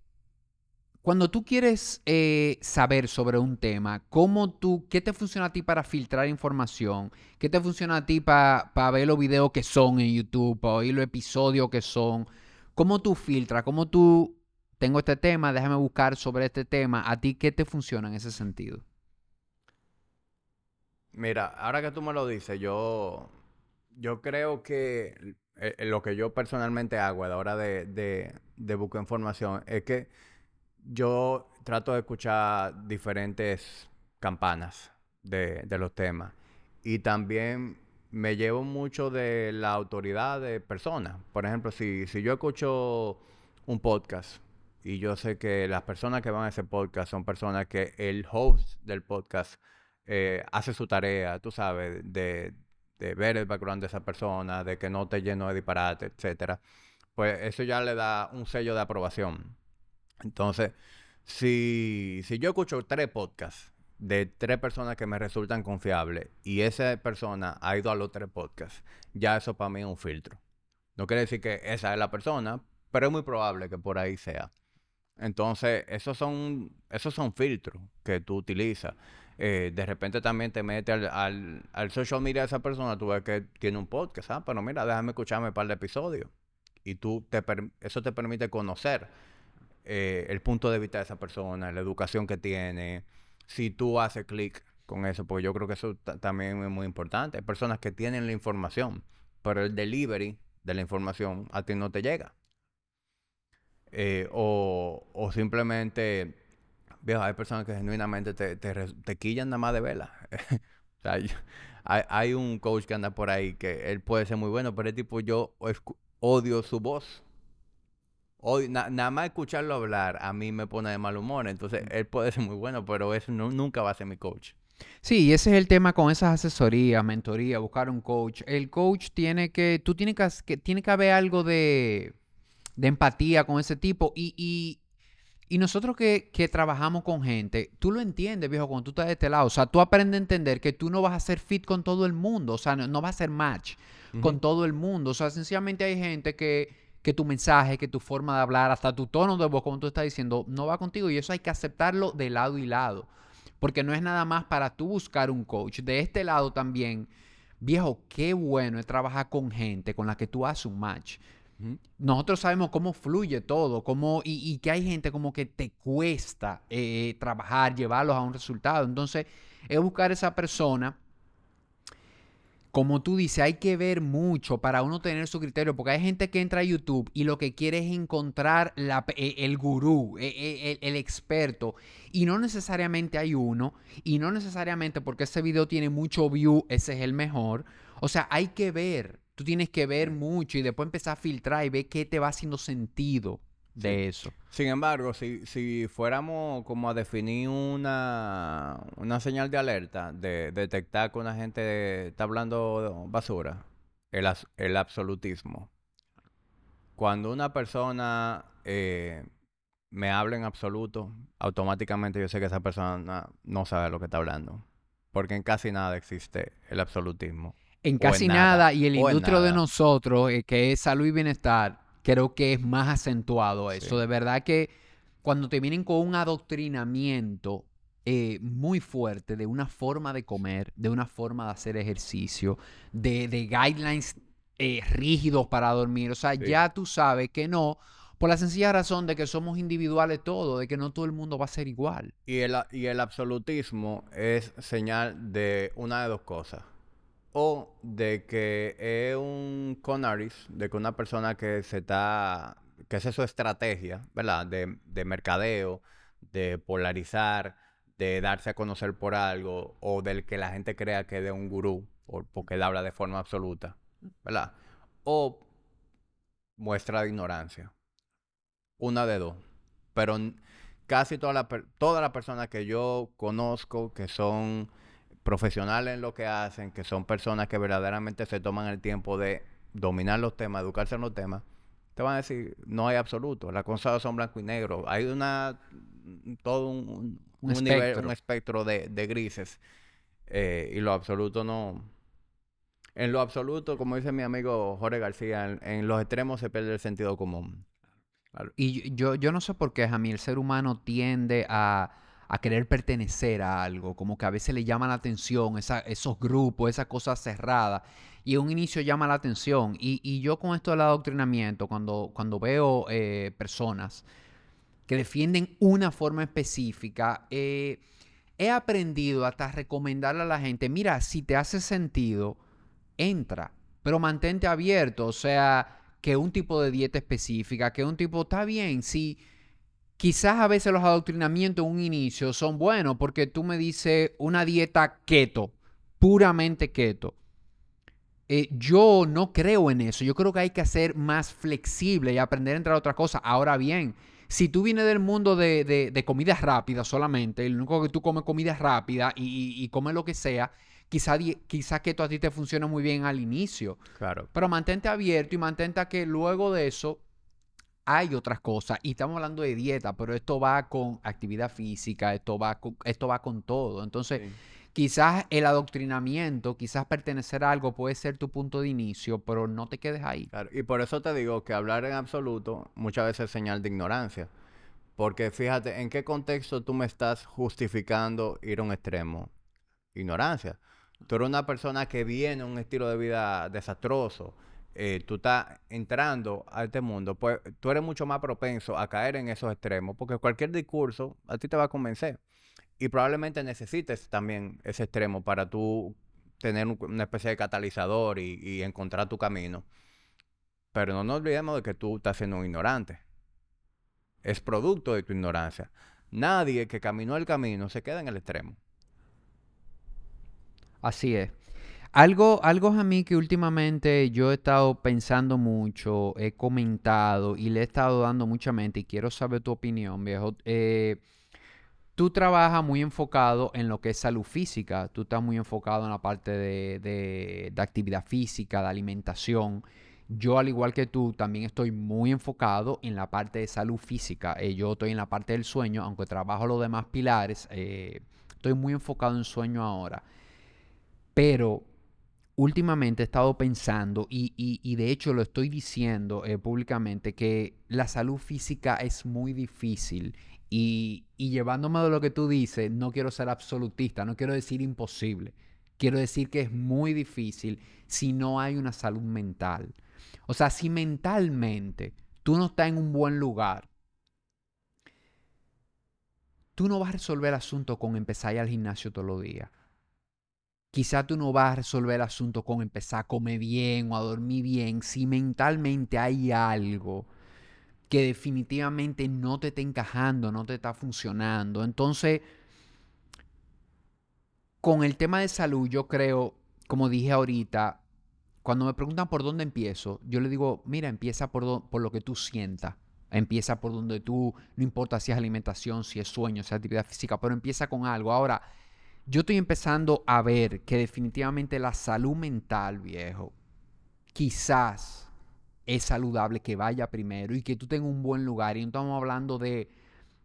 Cuando tú quieres eh, saber sobre un tema, ¿cómo tú, ¿qué te funciona a ti para filtrar información? ¿Qué te funciona a ti para ver los videos que son en YouTube, para oír los episodios que son? ¿Cómo tú filtras? ¿Cómo tú, tengo este tema, déjame buscar sobre este tema? ¿A ti qué te funciona en ese sentido? Mira, ahora que tú me lo dices, yo, yo creo que eh, eh, lo que yo personalmente hago a la hora de, de buscar información es que yo trato de escuchar diferentes campanas de, de los temas. Y también me llevo mucho de la autoridad de personas. Por ejemplo, si, si yo escucho un podcast y yo sé que las personas que van a ese podcast son personas que el host del podcast eh, hace su tarea, tú sabes, de, de ver el background de esa persona, de que no te lleno de disparate, etcétera, pues eso ya le da un sello de aprobación. Entonces, si, si yo escucho tres podcasts de tres personas que me resultan confiables y esa persona ha ido a los tres podcasts, ya eso para mí es un filtro. No quiere decir que esa es la persona, pero es muy probable que por ahí sea. Entonces, esos son, esos son filtros que tú utilizas. Eh, de repente también te metes al, al, al social media de esa persona, tú ves que tiene un podcast, ¿ah? Pero mira, déjame escucharme un par de episodios. Y tú te eso te permite conocer eh, el punto de vista de esa persona, la educación que tiene, si tú haces clic con eso, pues yo creo que eso ta- también es muy importante. Hay personas que tienen la información, pero el delivery de la información a ti no te llega. Eh, o, o simplemente, viejo, hay personas que genuinamente te, te, te quillan nada más de vela. o sea, hay, hay un coach que anda por ahí que él puede ser muy bueno, pero el tipo yo odio su voz. Odio- na- nada más escucharlo hablar a mí me pone de mal humor. Entonces, él puede ser muy bueno, pero eso no- nunca va a ser mi coach. Sí, y ese es el tema con esas asesorías, mentoría, buscar un coach. El coach tiene que, tú tienes que, tiene que haber algo de, de empatía con ese tipo. Y, y, y nosotros que, que trabajamos con gente, tú lo entiendes, viejo, cuando tú estás de este lado. O sea, tú aprendes a entender que tú no vas a ser fit con todo el mundo. O sea, no, no vas a ser match con todo el mundo. O sea, sencillamente hay gente que, que tu mensaje, que tu forma de hablar, hasta tu tono de voz, como tú estás diciendo, no va contigo. Y eso hay que aceptarlo de lado y lado. Porque no es nada más para tú buscar un coach. De este lado también, viejo, qué bueno es trabajar con gente con la que tú haces un match. Nosotros sabemos cómo fluye todo, cómo, y, y que hay gente como que te cuesta eh, trabajar, llevarlos a un resultado. Entonces, es buscar esa persona. Como tú dices, hay que ver mucho para uno tener su criterio, porque hay gente que entra a YouTube y lo que quiere es encontrar eh, el gurú, eh, eh, el, el experto, y no necesariamente hay uno, y no necesariamente porque ese video tiene mucho view, ese es el mejor. O sea, hay que ver, tú tienes que ver mucho y después empezar a filtrar y ver qué te va haciendo sentido de eso. Sin embargo, si, si fuéramos como a definir una, una señal de alerta, de detectar que una gente está hablando basura, el, as- el absolutismo. Cuando una persona eh, me habla en absoluto, automáticamente yo sé que esa persona no sabe lo que está hablando. Porque en casi nada existe el absolutismo. En casi nada, nada, y el industria de nosotros, eh, que es salud y bienestar, creo que es más acentuado eso. Sí. De verdad que cuando te vienen con un adoctrinamiento eh, muy fuerte de una forma de comer, de una forma de hacer ejercicio, de, de guidelines eh, rígidos para dormir, o sea, Sí. ya tú sabes que no, por la sencilla razón de que somos individuales todos, de que no todo el mundo va a ser igual. Y el, y el absolutismo es señal de una de dos cosas. O de que es un con artist, de que una persona que se está, que esa es su estrategia, ¿verdad? De, de mercadeo, de polarizar, de darse a conocer por algo, o del que la gente crea que es de un gurú, por- porque él habla de forma absoluta, ¿verdad? O muestra de ignorancia. Una de dos. Pero casi todas las todas las personas que yo conozco que son profesionales en lo que hacen, que son personas que verdaderamente se toman el tiempo de dominar los temas, educarse en los temas, te van a decir, no hay absoluto, las cosas son blanco y negro. Hay una todo un, espectro, de, grises. Eh, y lo absoluto no... En lo absoluto, como dice mi amigo Jorge García, en, los extremos se pierde el sentido común. Y yo, yo no sé por qué a mí el ser humano tiende a, querer pertenecer a algo, como que a veces le llama la atención esos grupos, esas cosas cerradas y un inicio llama la atención. Y, yo con esto del adoctrinamiento, cuando, cuando veo eh, personas que defienden una forma específica, eh, he aprendido hasta recomendarle a la gente, mira, si te hace sentido, entra, pero mantente abierto, o sea, que un tipo de dieta específica, que un tipo, está bien, si quizás a veces los adoctrinamientos en un inicio son buenos, porque tú me dices una dieta keto, puramente keto eh, yo no creo en eso. Yo creo que hay que ser más flexible y aprender a entrar a otras cosas. Ahora bien, si tú vienes del mundo de, de, comidas rápidas solamente, lo único que tú comes comida rápida y, y, comes lo que sea, quizás quizá que esto a ti te funciona muy bien al inicio. Claro. Pero mantente abierto y mantente que luego de eso hay otras cosas. Y estamos hablando de dieta, pero esto va con actividad física, esto va con, esto va con todo. Entonces... Quizás el adoctrinamiento, quizás pertenecer a algo puede ser tu punto de inicio, pero no te quedes ahí. y por eso te digo que hablar en absoluto muchas veces es señal de ignorancia. Porque fíjate, ¿en qué contexto tú me estás justificando ir a un extremo? Ignorancia. Tú eres una persona que viene un estilo de vida desastroso. Eh, tú estás entrando a este mundo, pues tú eres mucho más propenso a caer en esos extremos, porque cualquier discurso a ti te va a convencer. Y probablemente necesites también ese extremo para tú tener una especie de catalizador y, encontrar tu camino. Pero no nos olvidemos de que tú estás siendo un ignorante. Es producto de tu ignorancia. Nadie que caminó el camino se queda en el extremo. Así es. Algo, algo a mí que últimamente yo he estado pensando mucho, he comentado y le he estado dando mucha mente y quiero saber tu opinión, viejo. Eh, tú trabajas muy enfocado en lo que es salud física, tú estás muy enfocado en la parte de, actividad física, de alimentación. Yo, al igual que tú, también estoy muy enfocado en la parte de salud física. Eh, yo estoy en la parte del sueño, aunque trabajo los demás pilares, eh, estoy muy enfocado en sueño ahora. Pero últimamente he estado pensando y, de hecho lo estoy diciendo eh, públicamente que la salud física es muy difícil y, llevándome de lo que tú dices, no quiero ser absolutista, no quiero decir imposible. Quiero decir que es muy difícil si no hay una salud mental. O sea, si mentalmente tú no estás en un buen lugar, tú no vas a resolver el asunto con empezar al gimnasio todos los días. Quizá tú no vas a resolver el asunto con empezar a comer bien o a dormir bien si mentalmente hay algo que definitivamente no te está encajando, no te está funcionando. Entonces, con el tema de salud, yo creo, como dije ahorita, cuando me preguntan por dónde empiezo, yo le digo, mira, empieza por, por lo que tú sientas. Empieza por donde tú, no importa si es alimentación, si es sueño, si es actividad física, pero empieza con algo. Ahora, yo estoy empezando a ver que definitivamente la salud mental, viejo, quizás es saludable que vaya primero y que tú tengas un buen lugar. Y no estamos hablando de,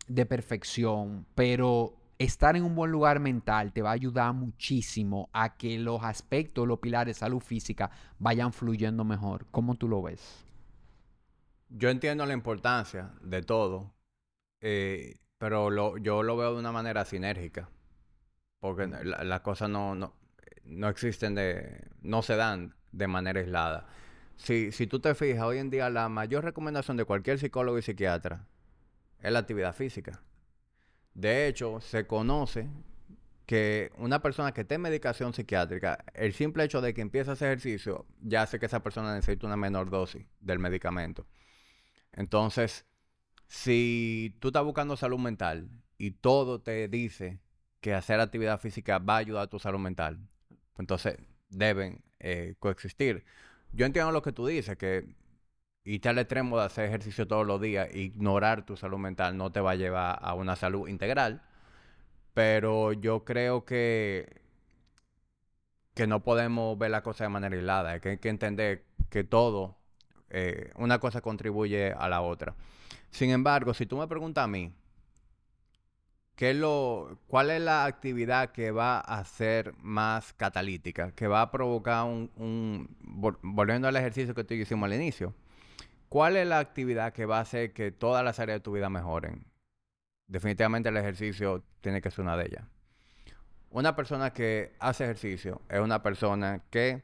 de perfección, pero estar en un buen lugar mental te va a ayudar muchísimo a que los aspectos, los pilares de salud física vayan fluyendo mejor. ¿Cómo tú lo ves? Yo entiendo la importancia de todo, eh, pero yo lo veo de una manera sinérgica, porque las cosas no, no, no existen de, no se dan de manera aislada si, si tú te fijas, hoy en día la mayor recomendación de cualquier psicólogo y psiquiatra es la actividad física. De hecho, se conoce que una persona que esté en medicación psiquiátrica, el simple hecho de que empiece a hacer ejercicio ya hace que esa persona necesite una menor dosis del medicamento. Entonces, si tú estás buscando salud mental y todo te dice que hacer actividad física va a ayudar a tu salud mental, entonces deben eh, coexistir. Yo entiendo lo que tú dices, que irte al extremo de hacer ejercicio todos los días, ignorar tu salud mental no te va a llevar a una salud integral. Pero yo creo que, que no podemos ver la cosa de manera aislada. que hay que entender que todo, eh, una cosa contribuye a la otra. Sin embargo, si tú me preguntas a mí, ¿qué lo, ¿cuál es la actividad que va a ser más catalítica? Que va a provocar un, un volviendo al ejercicio que tú hicimos al inicio. ¿Cuál es la actividad que va a hacer que todas las áreas de tu vida mejoren? Definitivamente el ejercicio tiene que ser una de ellas. Una persona que hace ejercicio es una persona que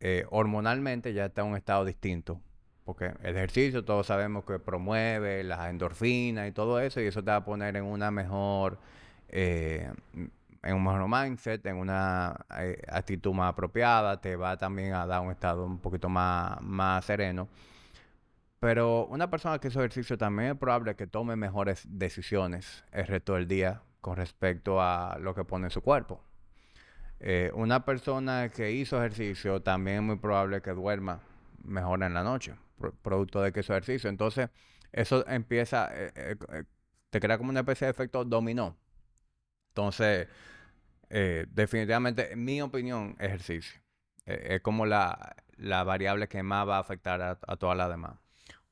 eh, hormonalmente ya está en un estado distinto. Porque el ejercicio todos sabemos que promueve las endorfinas y todo eso, y eso te va a poner en una mejor, eh, en un mejor mindset, en una eh, actitud más apropiada, te va también a dar un estado un poquito más, más sereno. Pero una persona que hizo ejercicio también es probable que tome mejores decisiones el resto del día con respecto a lo que pone en su cuerpo. Eh, una persona que hizo ejercicio también es muy probable que duerma mejor en la noche, producto de que hizo ejercicio. Entonces, eso empieza, eh, eh, te crea como una especie de efecto dominó. Entonces, definitivamente, en mi opinión, ejercicio. es como la, variable que más va a afectar a, a todas las demás.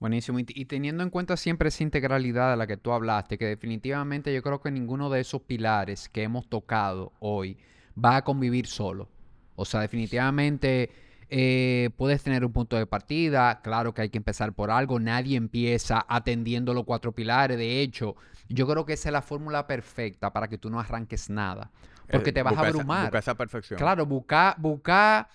Buenísimo. Y, teniendo en cuenta siempre esa integralidad de la que tú hablaste, que definitivamente yo creo que ninguno de esos pilares que hemos tocado hoy va a convivir solo. O sea, definitivamente eh, puedes tener un punto de partida, claro que hay que empezar por algo, nadie empieza atendiendo los cuatro pilares, de hecho, yo creo que esa es la fórmula perfecta para que tú no arranques nada, porque te vas a abrumar. busca esa perfección. Claro, busca, busca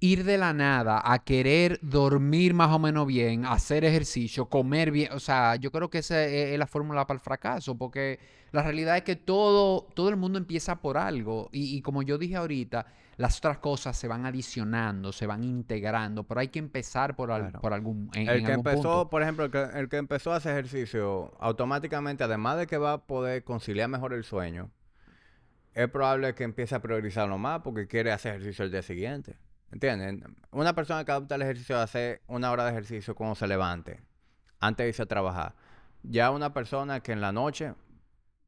ir de la nada a querer dormir más o menos bien, hacer ejercicio, comer bien, o sea, yo creo que esa es, la fórmula para el fracaso, porque la realidad es que todo, todo el mundo empieza por algo y, como yo dije ahorita, las otras cosas se van adicionando, se van integrando, pero hay que empezar por, por algún en, El que empezó, por ejemplo, el que, el que empezó a hacer ejercicio, automáticamente, además de que va a poder conciliar mejor el sueño, es probable que empiece a priorizarlo más porque quiere hacer ejercicio el día siguiente. ¿Entienden? Una persona que adopta el ejercicio hace una hora de ejercicio cuando se levante, antes de irse a trabajar. Ya una persona que en la noche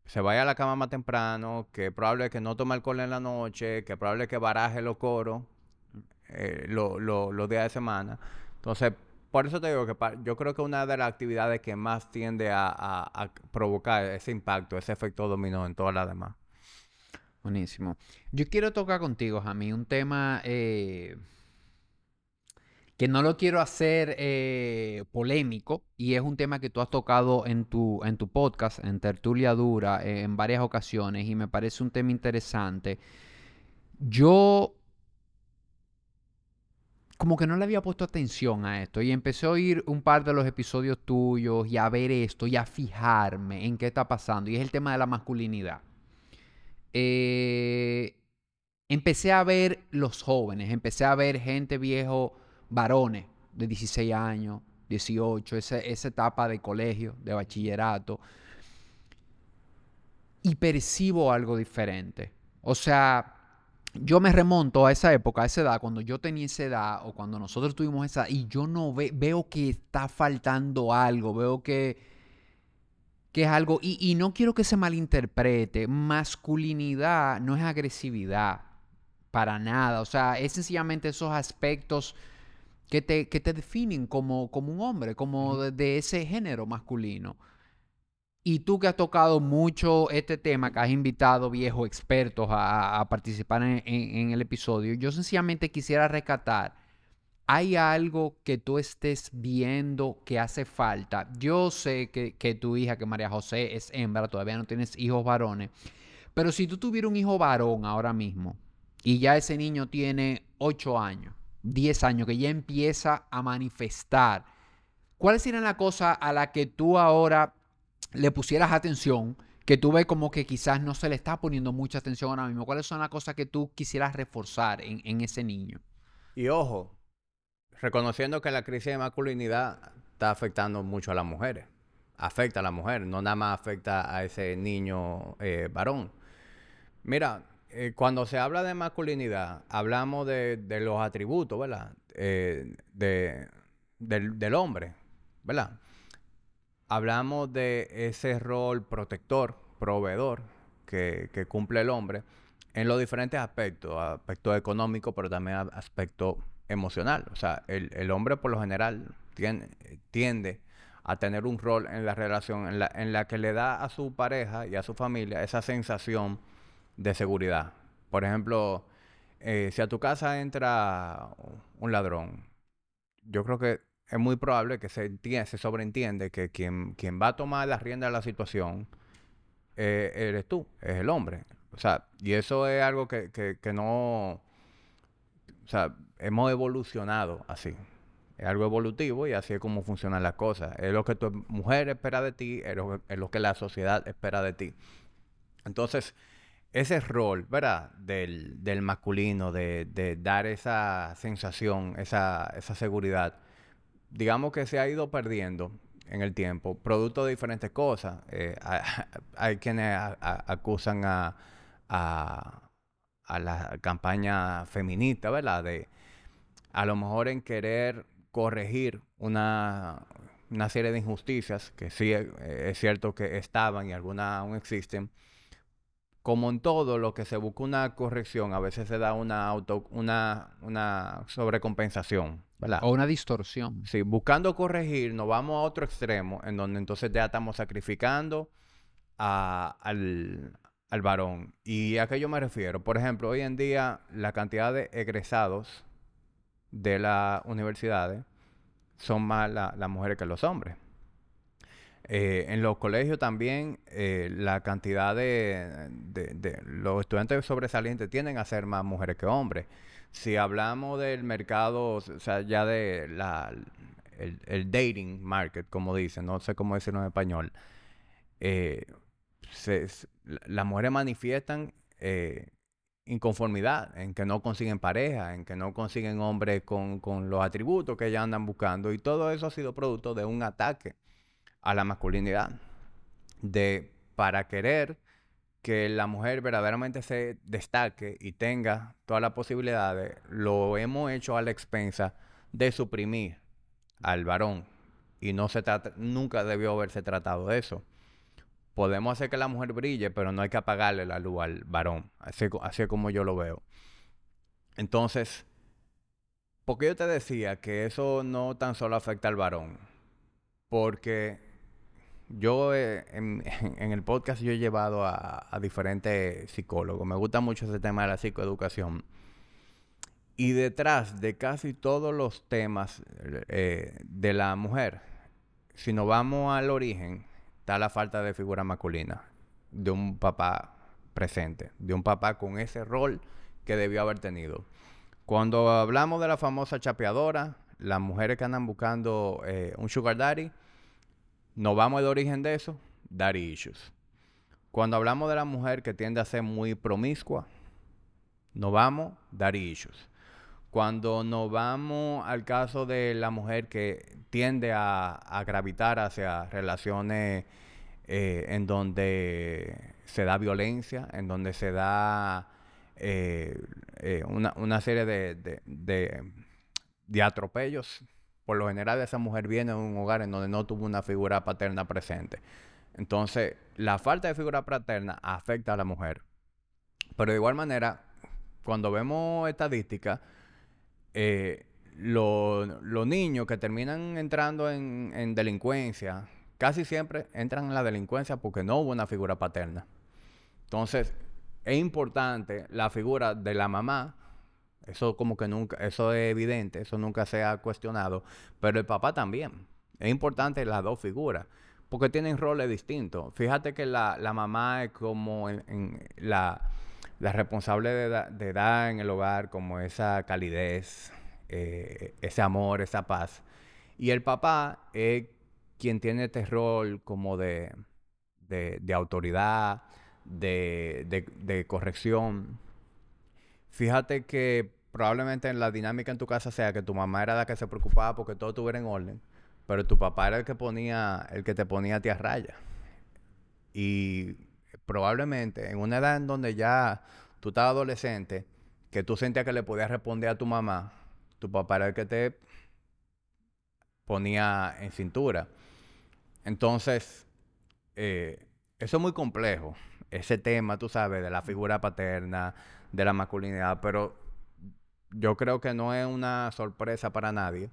se vaya a la cama más temprano, que probable que no tome alcohol en la noche, que probable que baraje los coros eh, los días de semana. Entonces, por eso te digo que yo creo que una de las actividades que más tiende a, a provocar ese impacto, ese efecto dominó en todas las demás. Buenísimo. Yo quiero tocar contigo, Jamie, un tema eh, que no lo quiero hacer eh, polémico y es un tema que tú has tocado en tu, en tu podcast, en Tertulia Dura, eh, en varias ocasiones y me parece un tema interesante. Yo como que no le había puesto atención a esto y empecé a oír un par de los episodios tuyos y a ver esto y a fijarme en qué está pasando y es el tema de la masculinidad. Eh, empecé a ver los jóvenes, empecé a ver gente viejo, varones de 16 años, 18, esa, esa etapa de colegio, de bachillerato, y percibo algo diferente. O sea, yo me remonto a esa época, a esa edad, cuando yo tenía esa edad o cuando nosotros tuvimos esa, y yo no veo que está faltando algo, veo que que es algo, y, no quiero que se malinterprete, masculinidad no es agresividad, para nada, o sea, es sencillamente esos aspectos que te, te definen como, como un hombre, como de, ese género masculino. Y tú que has tocado mucho este tema, que has invitado viejos expertos a, participar en, el episodio, yo sencillamente quisiera rescatar ¿Hay algo que tú estés viendo que hace falta? Yo sé que, tu hija, que María José es hembra, todavía no tienes hijos varones, pero si tú tuvieras un hijo varón ahora mismo y ya ese niño tiene 8 años, 10 años, que ya empieza a manifestar, ¿cuáles serían las cosas a las que tú ahora le pusieras atención? Que tú ves como que quizás no se le está poniendo mucha atención ahora mismo. ¿Cuáles son las cosas que tú quisieras reforzar en, en ese niño? Y ojo, reconociendo que la crisis de masculinidad está afectando mucho a las mujeres. Afecta a la mujer, no nada más afecta a ese niño eh, varón. Mira, eh, cuando se habla de masculinidad, hablamos de, los atributos, ¿verdad? Eh, de, del, hombre, ¿verdad? Hablamos de ese rol protector, proveedor que, que cumple el hombre en los diferentes aspectos, aspecto económico, pero también aspecto emocional. O sea, el, hombre por lo general tiende, a tener un rol en la relación en la, en la que le da a su pareja y a su familia esa sensación de seguridad. Por ejemplo, eh, si a tu casa entra un ladrón, yo creo que es muy probable que se, se sobreentiende que quien, quien va a tomar la rienda de la situación eh, eres tú, es el hombre. O sea, y eso es algo que, que, que no... O sea, hemos evolucionado así. Es algo evolutivo y así es como funcionan las cosas. Es lo que tu mujer espera de ti, es lo, que la sociedad espera de ti. Entonces, ese rol, ¿verdad? Del, del masculino, de, de, dar esa sensación, esa, esa seguridad, digamos que se ha ido perdiendo en el tiempo, producto de diferentes cosas. Eh, hay, quienes acusan a, la campaña feminista, ¿verdad? De a lo mejor en querer corregir una, una serie de injusticias que sí eh, es cierto que estaban y algunas aún existen. Como en todo lo que se busca una corrección, a veces se da una auto, una, una sobrecompensación, ¿verdad? O una distorsión. Sí, buscando corregir, nos vamos a otro extremo, en donde entonces ya estamos sacrificando al, al varón. ¿Y a qué yo me refiero? Por ejemplo, hoy en día la cantidad de egresados de las universidades son más las mujeres que los hombres. Eh, en los colegios también eh, la cantidad de, los estudiantes sobresalientes tienden a ser más mujeres que hombres. Si hablamos del mercado, o sea, ya de la, el, dating market, como dicen, no sé cómo decirlo en español, eh, las mujeres manifiestan inconformidad, en que no consiguen pareja, en que no consiguen hombres con, con, los atributos que ellas andan buscando. Y todo eso ha sido producto de un ataque a la masculinidad. De para querer que la mujer verdaderamente se destaque y tenga todas las posibilidades, lo hemos hecho a la expensa de suprimir al varón. Y no se trata, nunca debió haberse tratado de eso podemos hacer que la mujer brille, pero no hay que apagarle la luz al varón. Así, como yo lo veo. Entonces, ¿por qué yo te decía que eso no tan solo afecta al varón? Porque yo eh, en, el podcast yo he llevado a, diferentes psicólogos. Me gusta mucho ese tema de la psicoeducación. Y detrás de casi todos los temas eh, de la mujer, si nos vamos al origen, está la falta de figura masculina, de un papá presente, de un papá con ese rol que debió haber tenido. Cuando hablamos de la famosa chapeadora, las mujeres que andan buscando eh, un sugar daddy, nos vamos al origen de eso, daddy issues. Cuando hablamos de la mujer que tiende a ser muy promiscua, nos vamos, daddy issues. Cuando nos vamos al caso de la mujer que tiende a, gravitar hacia relaciones eh, en donde se da violencia, en donde se da eh, eh, una, serie de, de, atropellos. Por lo general, esa mujer viene de un hogar en donde no tuvo una figura paterna presente. Entonces, la falta de figura paterna afecta a la mujer. Pero de igual manera, cuando vemos estadísticas, los niños que terminan entrando en, delincuencia, casi siempre entran en la delincuencia porque no hubo una figura paterna. Entonces, es importante la figura de la mamá. Eso como que nunca, eso es evidente, eso nunca se ha cuestionado. Pero el papá también. Es importante las dos figuras. Porque tienen roles distintos. Fíjate que la, mamá es como la, responsable de, de dar en el hogar, como esa calidez, eh, ese amor, esa paz. Y el papá es quien tiene este rol como de, de, autoridad, de, de, corrección. Fíjate que probablemente en la dinámica en tu casa sea que tu mamá era la que se preocupaba porque todo estuviera en orden, pero tu papá era el que ponía, el que te ponía a ti a raya. Y probablemente en una edad en donde ya tú estabas adolescente, que tú sentías que le podías responder a tu mamá, tu papá era el que te ponía en cintura. Entonces, eh, eso es muy complejo, ese tema, tú sabes, de la figura paterna, de la masculinidad, pero yo creo que no es una sorpresa para nadie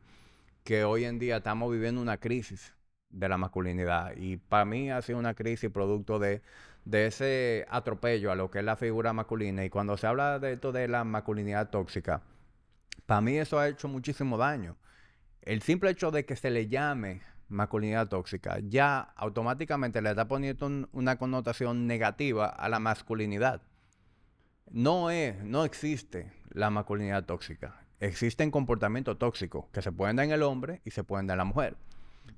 que hoy en día estamos viviendo una crisis de la masculinidad. Y para mí ha sido una crisis producto de, de ese atropello a lo que es la figura masculina. Y cuando se habla de esto de la masculinidad tóxica, para mí eso ha hecho muchísimo daño. El simple hecho de que se le llame masculinidad tóxica ya automáticamente le está poniendo una connotación negativa a la masculinidad. No es, no existe la masculinidad tóxica. Existen comportamientos tóxicos que se pueden dar en el hombre y se pueden dar en la mujer.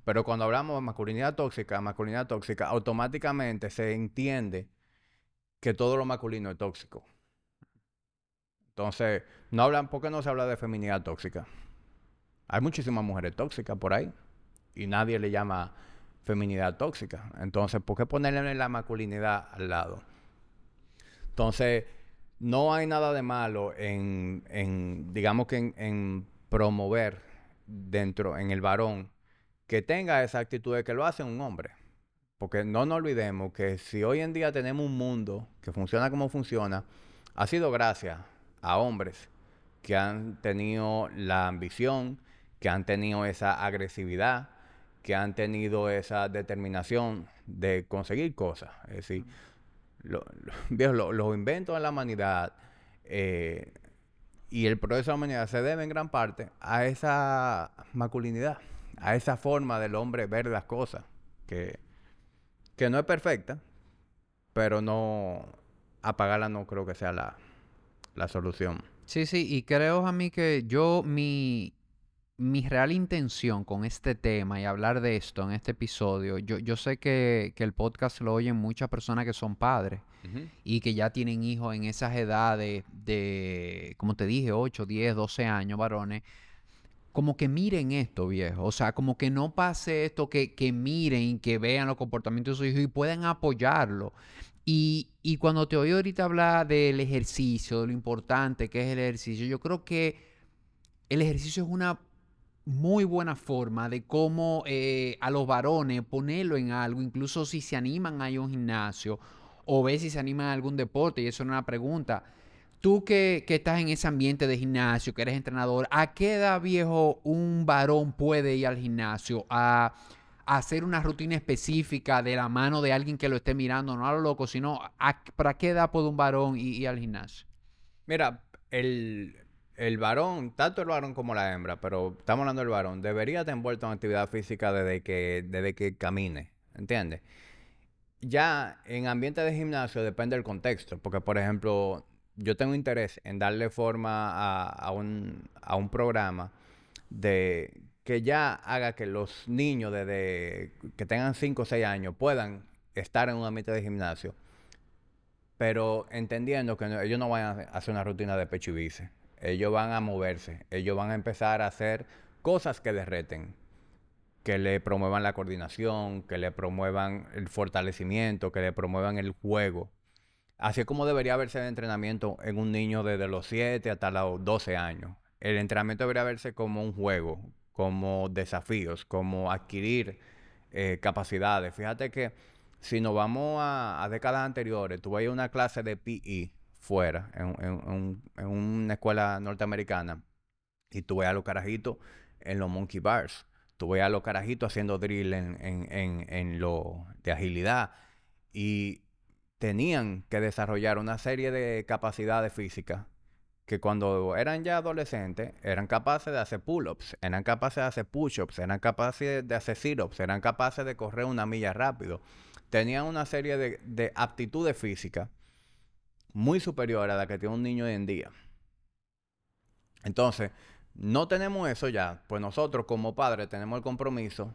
Pero cuando hablamos de masculinidad tóxica, masculinidad tóxica, automáticamente se entiende que todo lo masculino es tóxico. Entonces, no hablan, ¿por qué no se habla de feminidad tóxica? Hay muchísimas mujeres tóxicas por ahí y nadie le llama feminidad tóxica. Entonces, ¿por qué ponerle la masculinidad al lado? Entonces, no hay nada de malo en, en digamos que en, en, promover dentro, en el varón, que tenga esa actitud de que lo hace un hombre. Porque no nos olvidemos que si hoy en día tenemos un mundo que funciona como funciona, ha sido gracias a hombres que han tenido la ambición, que han tenido esa agresividad, que han tenido esa determinación de conseguir cosas. Es decir, los inventos de la humanidad eh, y el progreso de la humanidad se debe en gran parte a esa masculinidad, a esa forma del hombre ver las cosas, que, que no es perfecta, pero no apagarla no creo que sea la, la solución. Sí, sí, y creo a mí que yo, mi, mi real intención con este tema y hablar de esto en este episodio, yo, yo sé que, que el podcast lo oyen muchas personas que son padres y que ya tienen hijos en esas edades de, como te dije, 8, 10, 12 años, varones. Como que miren esto, viejo. O sea, como que no pase esto, que, que miren, que vean los comportamientos de sus hijos y puedan apoyarlo. Y, y cuando te oí ahorita hablar del ejercicio, de lo importante que es el ejercicio, yo creo que el ejercicio es una muy buena forma de cómo eh, a los varones ponerlo en algo, incluso si se animan a ir a un gimnasio o ver si se animan a algún deporte, y eso es una pregunta. Tú que, que, estás en ese ambiente de gimnasio, que eres entrenador, ¿a qué edad viejo un varón puede ir al gimnasio a, hacer una rutina específica de la mano de alguien que lo esté mirando, no a lo loco, sino para qué edad puede un varón ir al gimnasio? Mira, el, el varón, tanto el varón como la hembra, pero estamos hablando del varón, debería estar envuelto en actividad física desde que, desde que camine, ¿entiendes? Ya en ambiente de gimnasio depende del contexto, porque por ejemplo, yo tengo interés en darle forma a, a, un, a un programa de que ya haga que los niños desde que tengan 5 o 6 años puedan estar en un ambiente de gimnasio, pero entendiendo que ellos no vayan a hacer una rutina de pecho y bíceps ellos van a moverse, ellos van a empezar a hacer cosas que derreten, que le promuevan la coordinación, que le promuevan el fortalecimiento, que le promuevan el juego. Así es como debería verse el entrenamiento en un niño desde los 7 hasta los 12 años. El entrenamiento debería verse como un juego, como desafíos, como adquirir eh, capacidades. Fíjate que si nos vamos a, a décadas anteriores, tuve una clase de PE fuera, en, una escuela norteamericana, y tuve a los carajitos en los monkey bars. Tuve a los carajitos haciendo drill en, en, en, lo de agilidad. Y tenían que desarrollar una serie de capacidades físicas que cuando eran ya adolescentes eran capaces de hacer pull-ups, eran capaces de hacer push-ups, eran capaces de hacer sit-ups, eran capaces de correr una milla rápido. Tenían una serie de, de aptitudes físicas muy superior a la que tiene un niño hoy en día. Entonces, no tenemos eso ya, pues nosotros como padres tenemos el compromiso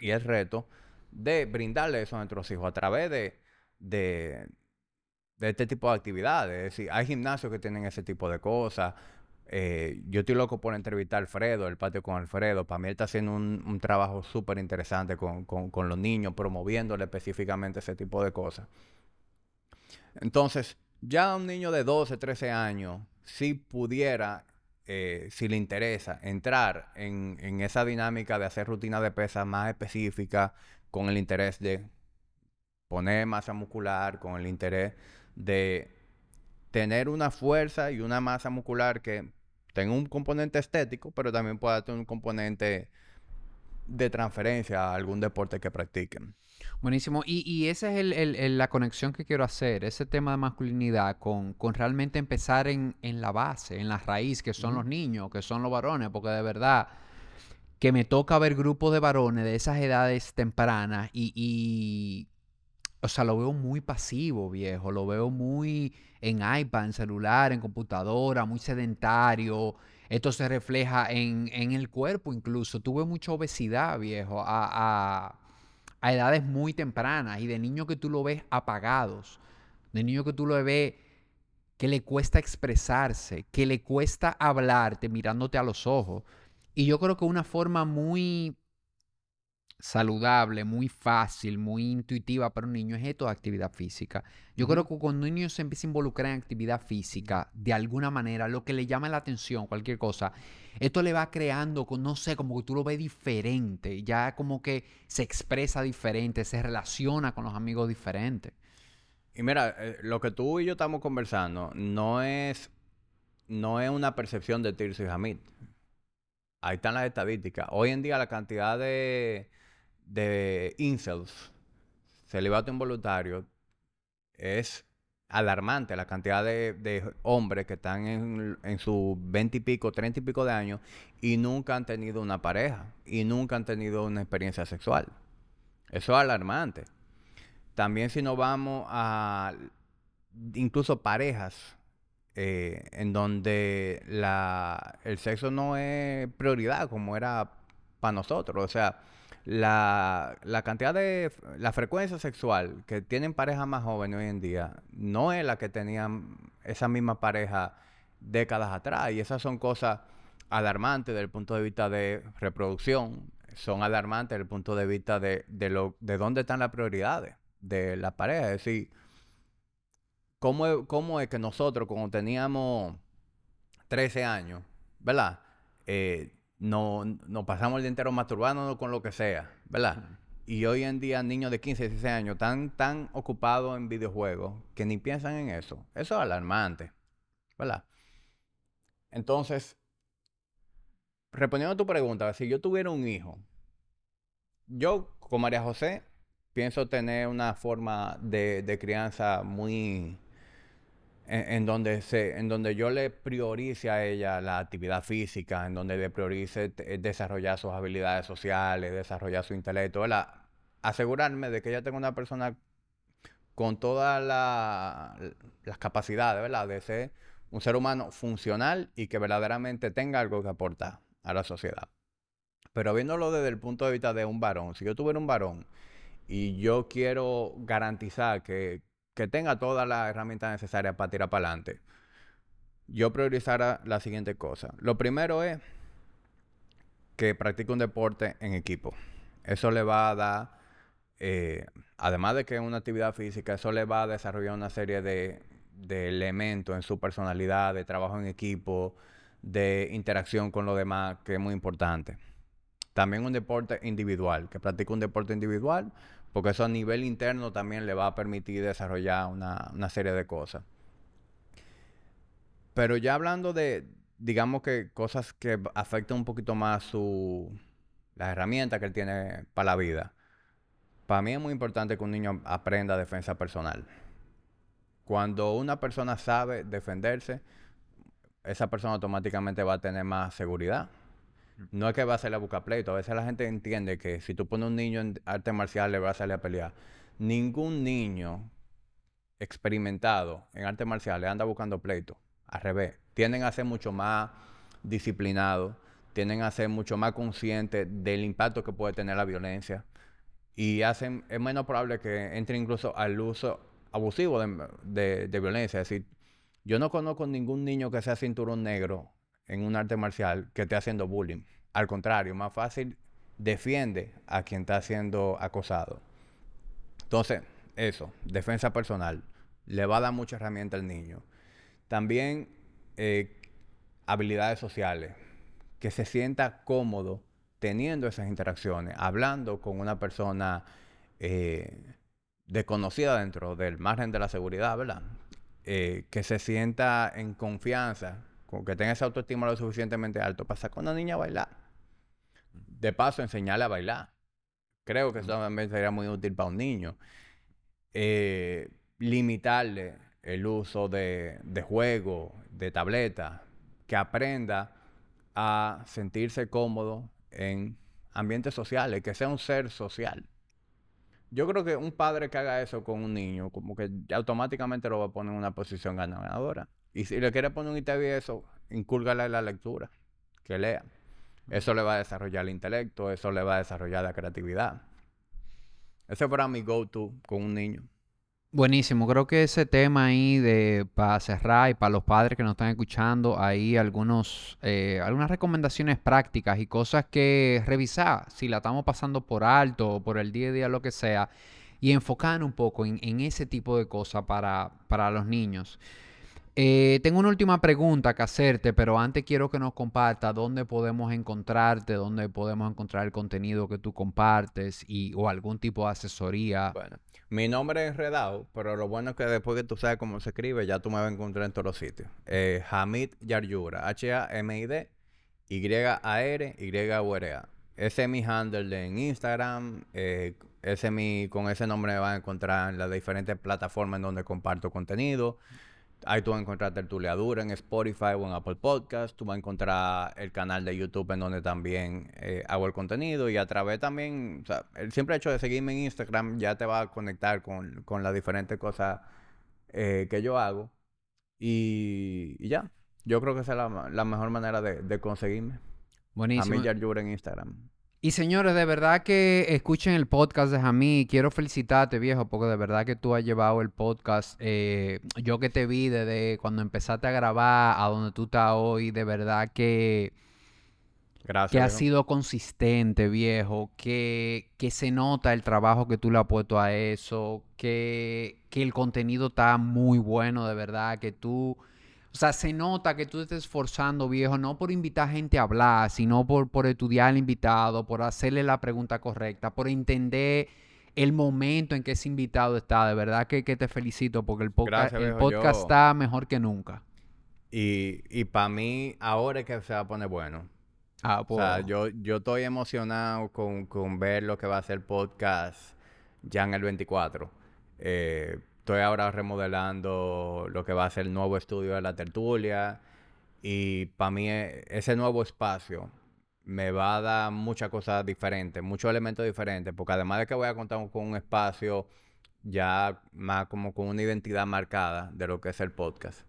y el reto de brindarle eso a nuestros hijos a través de, de, este tipo de actividades. Es decir, hay gimnasios que tienen ese tipo de cosas. Eh, yo estoy loco por entrevistar a Alfredo, el patio con Alfredo. Para mí él está haciendo un, trabajo súper interesante con, con los niños, promoviéndole específicamente ese tipo de cosas. Entonces, ya un niño de 12, 13 años, si pudiera, eh, si le interesa, entrar en, esa dinámica de hacer rutina de pesas más específica, con el interés de poner masa muscular, con el interés de tener una fuerza y una masa muscular que tenga un componente estético, pero también pueda tener un componente de transferencia a algún deporte que practiquen. Buenísimo. Y, esa es la conexión que quiero hacer, ese tema de masculinidad, con, realmente empezar en, la base, en la raíz, que son los niños, que son los varones, porque de verdad que me toca ver grupos de varones de esas edades tempranas y, y, o sea, lo veo muy pasivo, viejo, lo veo muy en iPad, en celular, en computadora, muy sedentario. Esto se refleja en, el cuerpo incluso. Tuve mucha obesidad, viejo, a, a, edades muy tempranas y de niños que tú lo ves apagados, de niños que tú lo ves que le cuesta expresarse, que le cuesta hablarte mirándote a los ojos. Y yo creo que una forma muy saludable, muy fácil, muy intuitiva para un niño es esto de actividad física. Yo creo que cuando un niño se empieza a involucrar en actividad física, de alguna manera, lo que le llama la atención, cualquier cosa, esto le va creando, no sé, como que tú lo ves diferente, ya como que se expresa diferente, se relaciona con los amigos diferentes. Y mira, eh, lo que tú y yo estamos conversando no es, no es una percepción de Tirso y Hamid. Ahí están las estadísticas. Hoy en día la cantidad de de incels, celibato involuntario, es alarmante la cantidad de, hombres que están en, en sus 20 y pico, 30 y pico de años y nunca han tenido una pareja y nunca han tenido una experiencia sexual. Eso es alarmante. También si nos vamos a incluso parejas eh, en donde la, el sexo no es prioridad como era para nosotros. O sea, la, cantidad de, la frecuencia sexual que tienen parejas más jóvenes hoy en día no es la que tenían esa misma pareja décadas atrás. Y esas son cosas alarmantes desde el punto de vista de reproducción, son alarmantes desde el punto de vista de, de, lo, de dónde están las prioridades de la pareja. Es decir, ¿cómo cómo es que nosotros, cuando teníamos 13 años, ¿verdad? Eh, no, nos pasamos el día entero masturbándonos con lo que sea, ¿verdad? Y hoy en día niños de 15, 16 años están tan ocupados en videojuegos que ni piensan en eso. Eso es alarmante, ¿verdad? Entonces, respondiendo a tu pregunta, si yo tuviera un hijo, yo con María José pienso tener una forma de, de crianza muy en, donde se, en donde yo le priorice a ella la actividad física, en donde le priorice desarrollar sus habilidades sociales, desarrollar su intelecto, asegurarme de que ella tenga una persona con todas las capacidades, ¿verdad? De ser un ser humano funcional y que verdaderamente tenga algo que aportar a la sociedad. Pero viéndolo desde el punto de vista de un varón, si yo tuviera un varón y yo quiero garantizar que, que tenga todas las herramientas necesarias para tirar para adelante, yo priorizara la siguiente cosa. Lo primero es que practique un deporte en equipo. Eso le va a dar, eh, además de que es una actividad física, eso le va a desarrollar una serie de, de elementos en su personalidad, de trabajo en equipo, de interacción con los demás, que es muy importante. También un deporte individual, que practique un deporte individual porque eso a nivel interno también le va a permitir desarrollar una, serie de cosas. Pero ya hablando de, digamos que cosas que afectan un poquito más su, las herramientas que él tiene para la vida. Para mí es muy importante que un niño aprenda defensa personal. Cuando una persona sabe defenderse, esa persona automáticamente va a tener más seguridad, no es que va a salir a buscar pleito. A veces la gente entiende que si tú pones un niño en arte marcial le va a salir a pelear. Ningún niño experimentado en arte marcial le anda buscando pleito. Al revés. Tienden a ser mucho más disciplinados. Tienden a ser mucho más conscientes del impacto que puede tener la violencia. Y hacen, es menos probable que entre incluso al uso abusivo de, de violencia. Es decir, yo no conozco ningún niño que sea cinturón negro en un arte marcial que esté haciendo bullying. Al contrario, más fácil defiende a quien está siendo acosado. Entonces, eso, defensa personal, le va a dar mucha herramienta al niño. También eh, habilidades sociales, que se sienta cómodo teniendo esas interacciones, hablando con una persona eh, desconocida dentro del margen de la seguridad, ¿verdad? Eh, que se sienta en confianza con que tenga esa autoestima lo suficientemente alto para sacar a una niña a bailar. de paso, enseñarle a bailar. Creo que eso también sería muy útil para un niño. Eh, limitarle el uso de, de juego, de tableta, que aprenda a sentirse cómodo en ambientes sociales, que sea un ser social. Yo creo que un padre que haga eso con un niño, como que automáticamente lo va a poner en una posición ganadora. Y si le quiere poner un ITV eso, incúlgale la lectura, que lea. Eso le va a desarrollar el intelecto, eso le va a desarrollar la creatividad. Ese fuera mi go-to con un niño. Buenísimo, creo que ese tema ahí de para cerrar y para los padres que nos están escuchando, hay algunos, eh, algunas recomendaciones prácticas y cosas que revisar si la estamos pasando por alto o por el día a día, lo que sea, y enfocar un poco en, en ese tipo de cosas para, para los niños. Eh, tengo una última pregunta que hacerte, pero antes quiero que nos compartas dónde podemos encontrarte, dónde podemos encontrar el contenido que tú compartes y, o algún tipo de asesoría. Bueno, mi nombre es Redao, pero lo bueno es que después que tú sabes cómo se escribe, ya tú me vas a encontrar en todos los sitios. Eh, Hamid Yaryura, H-A-M-I-D, Y-A-R, Y-U-R-A. Ese es mi handle en Instagram. Eh, ese mi, con ese nombre me van a encontrar en las diferentes plataformas en donde comparto contenido. Ahí tú vas a encontrar Tertuliadura en Spotify o en Apple Podcast. Tú vas a encontrar el canal de YouTube en donde también eh, hago el contenido. Y a través también, o sea, el simple hecho de seguirme en Instagram ya te va a conectar con, con las diferentes cosas eh, que yo hago. Y, y, ya. Yo creo que esa es la, la mejor manera de, de conseguirme. Buenísimo. A mí Yaryura en Instagram. Y señores, de verdad que escuchen el podcast de Jamí. Quiero felicitarte, viejo, porque de verdad que tú has llevado el podcast. Eh, yo que te vi desde cuando empezaste a grabar a donde tú estás hoy, de verdad que... Gracias. Que ha sido consistente, viejo. Que, que se nota el trabajo que tú le has puesto a eso. Que, que el contenido está muy bueno, de verdad. Que tú o sea, se nota que tú te estás esforzando, viejo, no por invitar gente a hablar, sino por, por estudiar al invitado, por hacerle la pregunta correcta, por entender el momento en que ese invitado está. De verdad que, que te felicito porque el, podca Gracias, el viejo. podcast Yo- está mejor que nunca. Y, y para mí, ahora es que se va a poner bueno. Ah, O pues, sea, yo, yo estoy emocionado con, con ver lo que va a ser el podcast ya en el 24. Eh, estoy ahora remodelando lo que va a ser el nuevo estudio de la tertulia. Y para mí e- ese nuevo espacio me va a dar muchas cosas diferentes, muchos elementos diferentes, porque además de que voy a contar con un espacio ya más como con una identidad marcada de lo que es el podcast.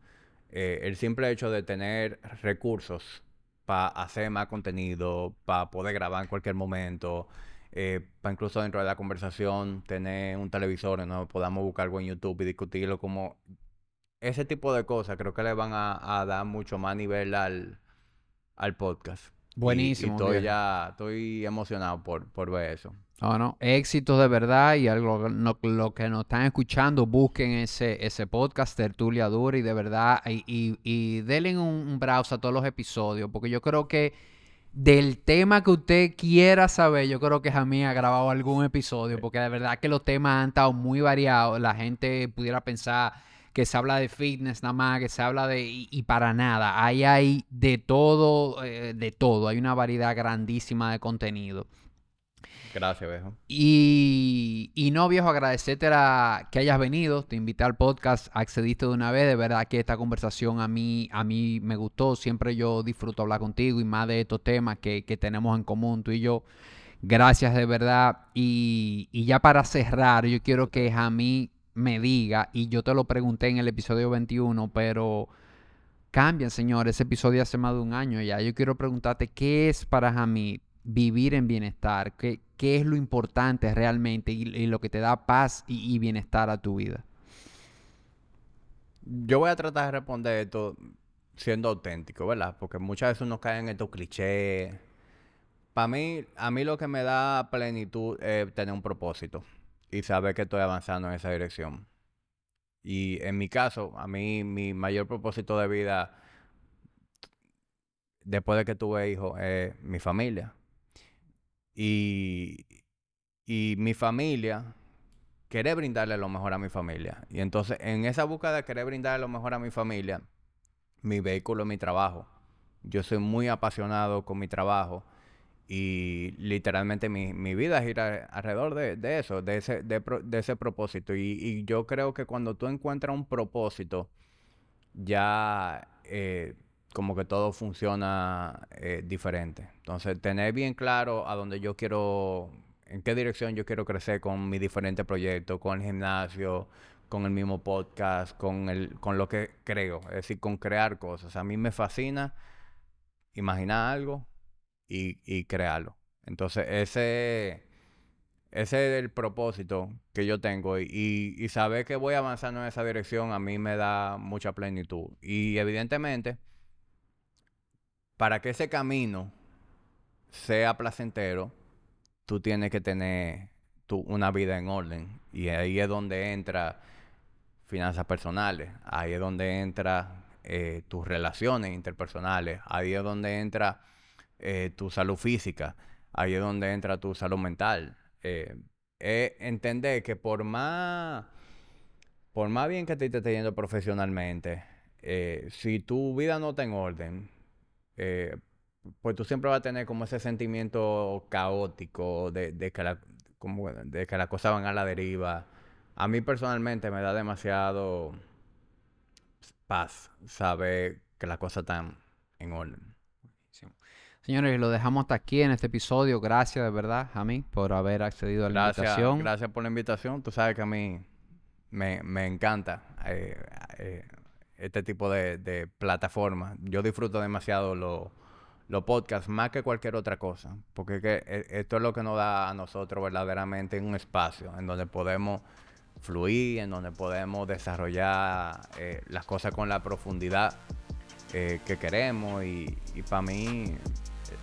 Eh, el simple hecho de tener recursos para hacer más contenido, para poder grabar en cualquier momento, para incluso dentro de la conversación tener un televisor donde podamos buscar algo en YouTube y discutirlo como ese tipo de cosas creo que le van a, a dar mucho más nivel al, al podcast. Buenísimo, Y, estoy ya, estoy emocionado por, por ver eso. No, no, éxito de verdad y algo lo, lo que nos están escuchando, busquen ese, ese podcast Tertulia Dura y de verdad y, y, y denle un, un browse a todos los episodios porque yo creo que del tema que usted quiera saber, yo creo que Jamie ha grabado algún episodio porque de verdad que los temas han estado muy variados, la gente pudiera pensar que se habla de fitness nada más, que se habla de... y, y para nada, ahí hay de todo, eh, de todo, hay una variedad grandísima de contenido. Gracias, viejo. Y, y no, viejo, agradecerte la- que hayas venido, te invité al podcast, accediste de una vez, de verdad que esta conversación a mí, a mí me gustó, siempre yo disfruto hablar contigo y más de estos temas que, que tenemos en común tú y yo. Gracias de verdad. Y, y ya para cerrar, yo quiero que Jamí me diga, y yo te lo pregunté en el episodio 21, pero cambian, señor, ese episodio hace más de un año ya. Yo quiero preguntarte, ¿qué es para Jamí vivir en bienestar? ¿Qué, qué es lo importante realmente y, lo que te da paz y, y bienestar a tu vida? Yo voy a tratar de responder esto siendo auténtico, ¿verdad? Porque muchas veces uno cae en estos clichés. Para mí, a mí lo que me da plenitud es tener un propósito y saber que estoy avanzando en esa dirección. Y en mi caso, a mí mi mayor propósito de vida, después de que tuve hijos, es mi familia. Y, y mi familia, querer brindarle lo mejor a mi familia. Y entonces, en esa búsqueda de querer brindarle lo mejor a mi familia, mi vehículo es mi trabajo. Yo soy muy apasionado con mi trabajo y literalmente mi, mi vida gira alrededor de, de eso, de ese, de, de ese propósito. Y, y yo creo que cuando tú encuentras un propósito, ya eh, como que todo funciona eh, diferente. Entonces, tener bien claro a dónde yo quiero, en qué dirección yo quiero crecer con mis diferentes proyectos, con el gimnasio, con el mismo podcast, con, el, con lo que creo, es decir, con crear cosas. A mí me fascina imaginar algo y, y crearlo. Entonces, ese, ese es el propósito que yo tengo y, y, y saber que voy avanzando en esa dirección a mí me da mucha plenitud. Y evidentemente, para que ese camino sea placentero, tú tienes que tener tu, una vida en orden. Y ahí es donde entra finanzas personales, ahí es donde entra eh, tus relaciones interpersonales, ahí es donde entra eh, tu salud física, ahí es donde entra tu salud mental. Eh, entender que por más, por más bien que te esté yendo profesionalmente, eh, si tu vida no está en orden, eh, pues tú siempre vas a tener como ese sentimiento caótico de, de que la, como de que las cosas van a la deriva. A mí personalmente me da demasiado paz saber que las cosas están en orden. Señores, lo dejamos hasta aquí en este episodio. Gracias de verdad, Jamí, por haber accedido a la Gracias, invitación. gracias por la invitación. Tú sabes que a mí me, me encanta eh, eh, este tipo de, de plataformas. Yo disfruto demasiado lo- los podcasts más que cualquier otra cosa, porque eh, esto es lo que nos da a nosotros verdaderamente un espacio en donde podemos fluir, en donde podemos desarrollar eh, las cosas con la profundidad eh, que queremos y, para mí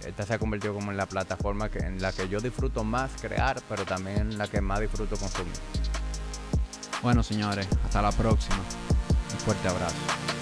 esta se ha convertido como en la plataforma que, en la que yo disfruto más crear, pero también en la que más disfruto consumir. Bueno, señores, hasta la próxima fuerte abrazo.